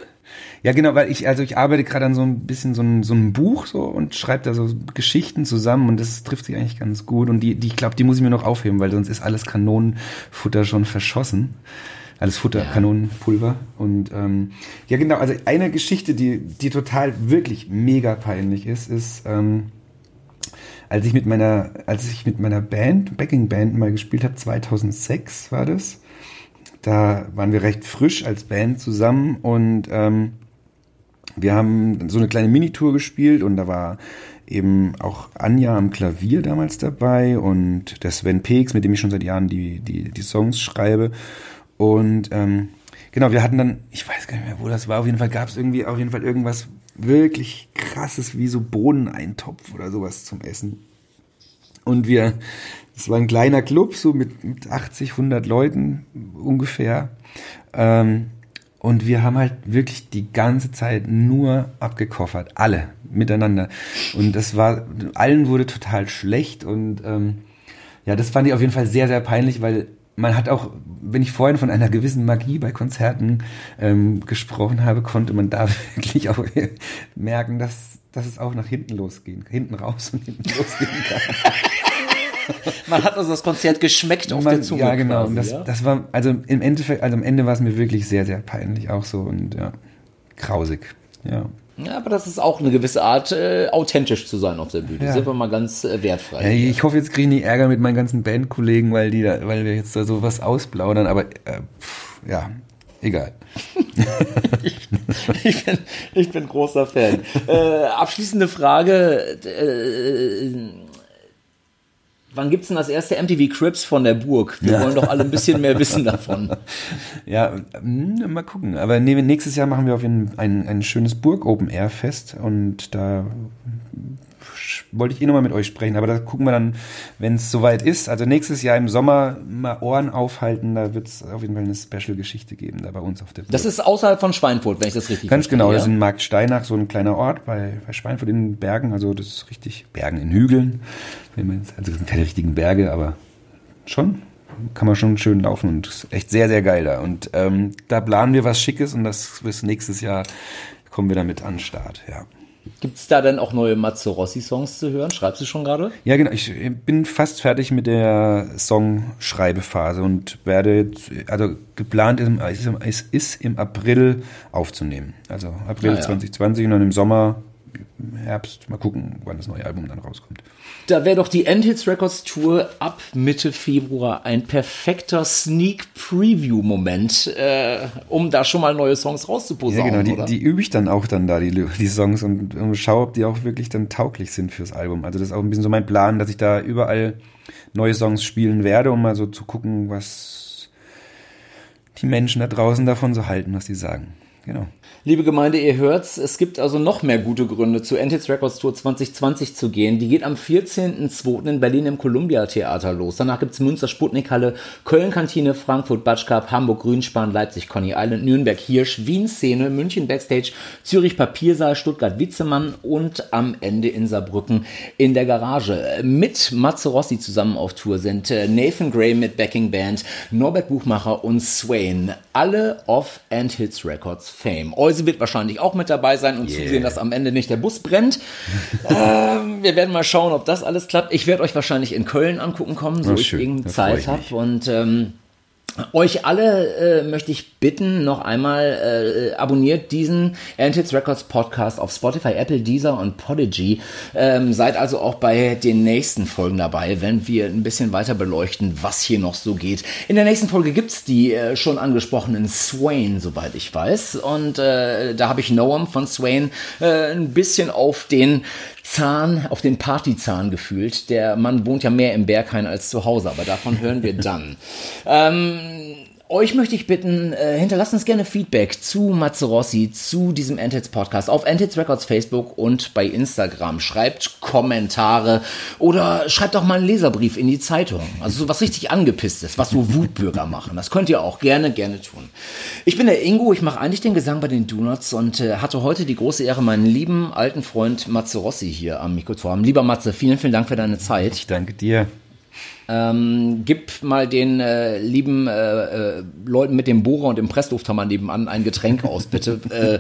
S2: ja, genau, weil ich, also ich arbeite gerade an so ein bisschen so ein, so ein Buch so und schreibe da so Geschichten zusammen und das trifft sich eigentlich ganz gut. Und die, die ich glaube, die muss ich mir noch aufheben, weil sonst ist alles Kanonenfutter schon verschossen. Alles Futter, ja. Kanonenpulver. Und ähm, ja, genau, also eine Geschichte, die, die total wirklich mega peinlich ist, ist, ähm, als ich mit meiner, als ich mit meiner Band, Backing Band mal gespielt habe, 2006 war das. Da waren wir recht frisch als Band zusammen und ähm, wir haben so eine kleine Minitour gespielt und da war eben auch Anja am Klavier damals dabei und der Sven Peeks, mit dem ich schon seit Jahren die, die, die Songs schreibe. Und ähm, genau, wir hatten dann, ich weiß gar nicht mehr, wo das war, auf jeden Fall gab es irgendwie auf jeden Fall irgendwas wirklich krasses wie so Bohneneintopf oder sowas zum Essen. Und wir, das war ein kleiner Club, so mit, mit 80, 100 Leuten ungefähr. Ähm, und wir haben halt wirklich die ganze Zeit nur abgekoffert, alle miteinander. Und das war, allen wurde total schlecht und ähm, ja, das fand ich auf jeden Fall sehr, sehr peinlich, weil man hat auch, wenn ich vorhin von einer gewissen Magie bei Konzerten ähm, gesprochen habe, konnte man da wirklich auch merken, dass, dass es auch nach hinten losgehen, hinten raus und hinten losgehen kann.
S1: Man hat also das Konzert geschmeckt auf
S2: Man,
S1: der Zunge.
S2: Ja, genau.
S1: Quasi,
S2: das,
S1: ja?
S2: das war, also im Endeffekt, also am Ende war es mir wirklich sehr, sehr peinlich auch so und ja, grausig. Ja.
S1: Ja, aber das ist auch eine gewisse Art, äh, authentisch zu sein auf der Bühne. Ja. Sind wir mal ganz äh, wertfrei.
S2: Ja, ich hoffe, jetzt kriege ich nicht Ärger mit meinen ganzen Bandkollegen, weil die da, weil wir jetzt da so was ausplaudern, aber äh, pff, ja, egal.
S1: ich, ich, bin, ich bin großer Fan. Äh, abschließende Frage. Äh, Wann gibt's denn das erste MTV Crips von der Burg? Wir ja. wollen doch alle ein bisschen mehr wissen davon.
S2: Ja, hm, mal gucken. Aber nächstes Jahr machen wir auf jeden Fall ein, ein schönes Burg Open Air Fest und da wollte ich eh nochmal mit euch sprechen, aber da gucken wir dann, wenn es soweit ist. Also nächstes Jahr im Sommer mal Ohren aufhalten, da wird es auf jeden Fall eine Special-Geschichte geben, da bei uns auf der
S1: Burg. Das ist außerhalb von Schweinfurt, wenn ich das richtig
S2: Ganz
S1: verstehe.
S2: genau, das ist in Markt Steinach, so ein kleiner Ort bei, bei Schweinfurt in den Bergen, also das ist richtig Bergen in Hügeln. Also das sind keine richtigen Berge, aber schon kann man schon schön laufen und ist echt sehr, sehr geil da. Und ähm, da planen wir was Schickes und das bis nächstes Jahr kommen wir damit an den Start, ja.
S1: Gibt es da denn auch neue Mazzarossi-Songs zu hören? Schreibst du schon gerade?
S2: Ja, genau. Ich bin fast fertig mit der Songschreibephase und werde jetzt, also geplant ist, es ist im April aufzunehmen. Also April ah, ja. 2020 und dann im Sommer Herbst. Mal gucken, wann das neue Album dann rauskommt.
S1: Da wäre doch die Endhits Records Tour ab Mitte Februar ein perfekter Sneak Preview Moment, äh, um da schon mal neue Songs rauszuposaunen.
S2: Ja, genau, die, die, übe ich dann auch dann da, die, die Songs und, und schaue, ob die auch wirklich dann tauglich sind fürs Album. Also das ist auch ein bisschen so mein Plan, dass ich da überall neue Songs spielen werde, um mal so zu gucken, was die Menschen da draußen davon so halten, was sie sagen. Genau.
S1: Liebe Gemeinde, ihr hört's, es gibt also noch mehr gute Gründe, zu Entits Records Tour 2020 zu gehen. Die geht am 14.02. in Berlin im Columbia Theater los. Danach gibt's Münster Sputnikhalle, Köln Kantine, Frankfurt Batschkap, Hamburg Grünspan, Leipzig Conny Island, Nürnberg Hirsch, Wien Szene, München Backstage, Zürich Papiersaal, Stuttgart Witzemann und am Ende in Saarbrücken in der Garage. Mit Matze Rossi zusammen auf Tour sind äh, Nathan Gray mit Backing Band, Norbert Buchmacher und Swain. Alle Off and Hits Records Fame. Euse wird wahrscheinlich auch mit dabei sein und yeah. zusehen, dass am Ende nicht der Bus brennt. ähm, wir werden mal schauen, ob das alles klappt. Ich werde euch wahrscheinlich in Köln angucken kommen, so oh, ich irgendeine Zeit habe. Und ähm, euch alle äh, möchte ich bitten, noch einmal äh, abonniert diesen Antics Records Podcast auf Spotify, Apple, Deezer und Podigy. Ähm, seid also auch bei den nächsten Folgen dabei, wenn wir ein bisschen weiter beleuchten, was hier noch so geht. In der nächsten Folge gibt's die äh, schon angesprochenen Swain, soweit ich weiß. Und äh, da habe ich Noam von Swain äh, ein bisschen auf den Zahn, auf den Partyzahn gefühlt. Der Mann wohnt ja mehr im Berghain als zu Hause, aber davon hören wir dann. ähm, euch möchte ich bitten, äh, hinterlasst uns gerne Feedback zu Matze Rossi, zu diesem Antids Podcast auf Antids Records Facebook und bei Instagram. Schreibt Kommentare oder schreibt auch mal einen Leserbrief in die Zeitung. Also so was richtig angepisst ist, was so Wutbürger machen. Das könnt ihr auch gerne, gerne tun. Ich bin der Ingo, ich mache eigentlich den Gesang bei den Donuts und äh, hatte heute die große Ehre, meinen lieben alten Freund Matze Rossi hier am Mikro zu haben. Lieber Matze, vielen, vielen Dank für deine Zeit.
S2: Ich danke dir.
S1: Ähm, gib mal den äh, lieben äh, äh, Leuten mit dem Bohrer und dem Presslufthammer nebenan ein Getränk aus, bitte. äh,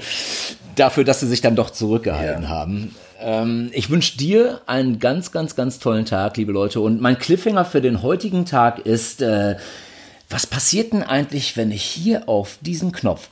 S1: dafür, dass sie sich dann doch zurückgehalten ja. haben. Ähm, ich wünsche dir einen ganz, ganz, ganz tollen Tag, liebe Leute. Und mein Cliffhanger für den heutigen Tag ist, äh, was passiert denn eigentlich, wenn ich hier auf diesen Knopf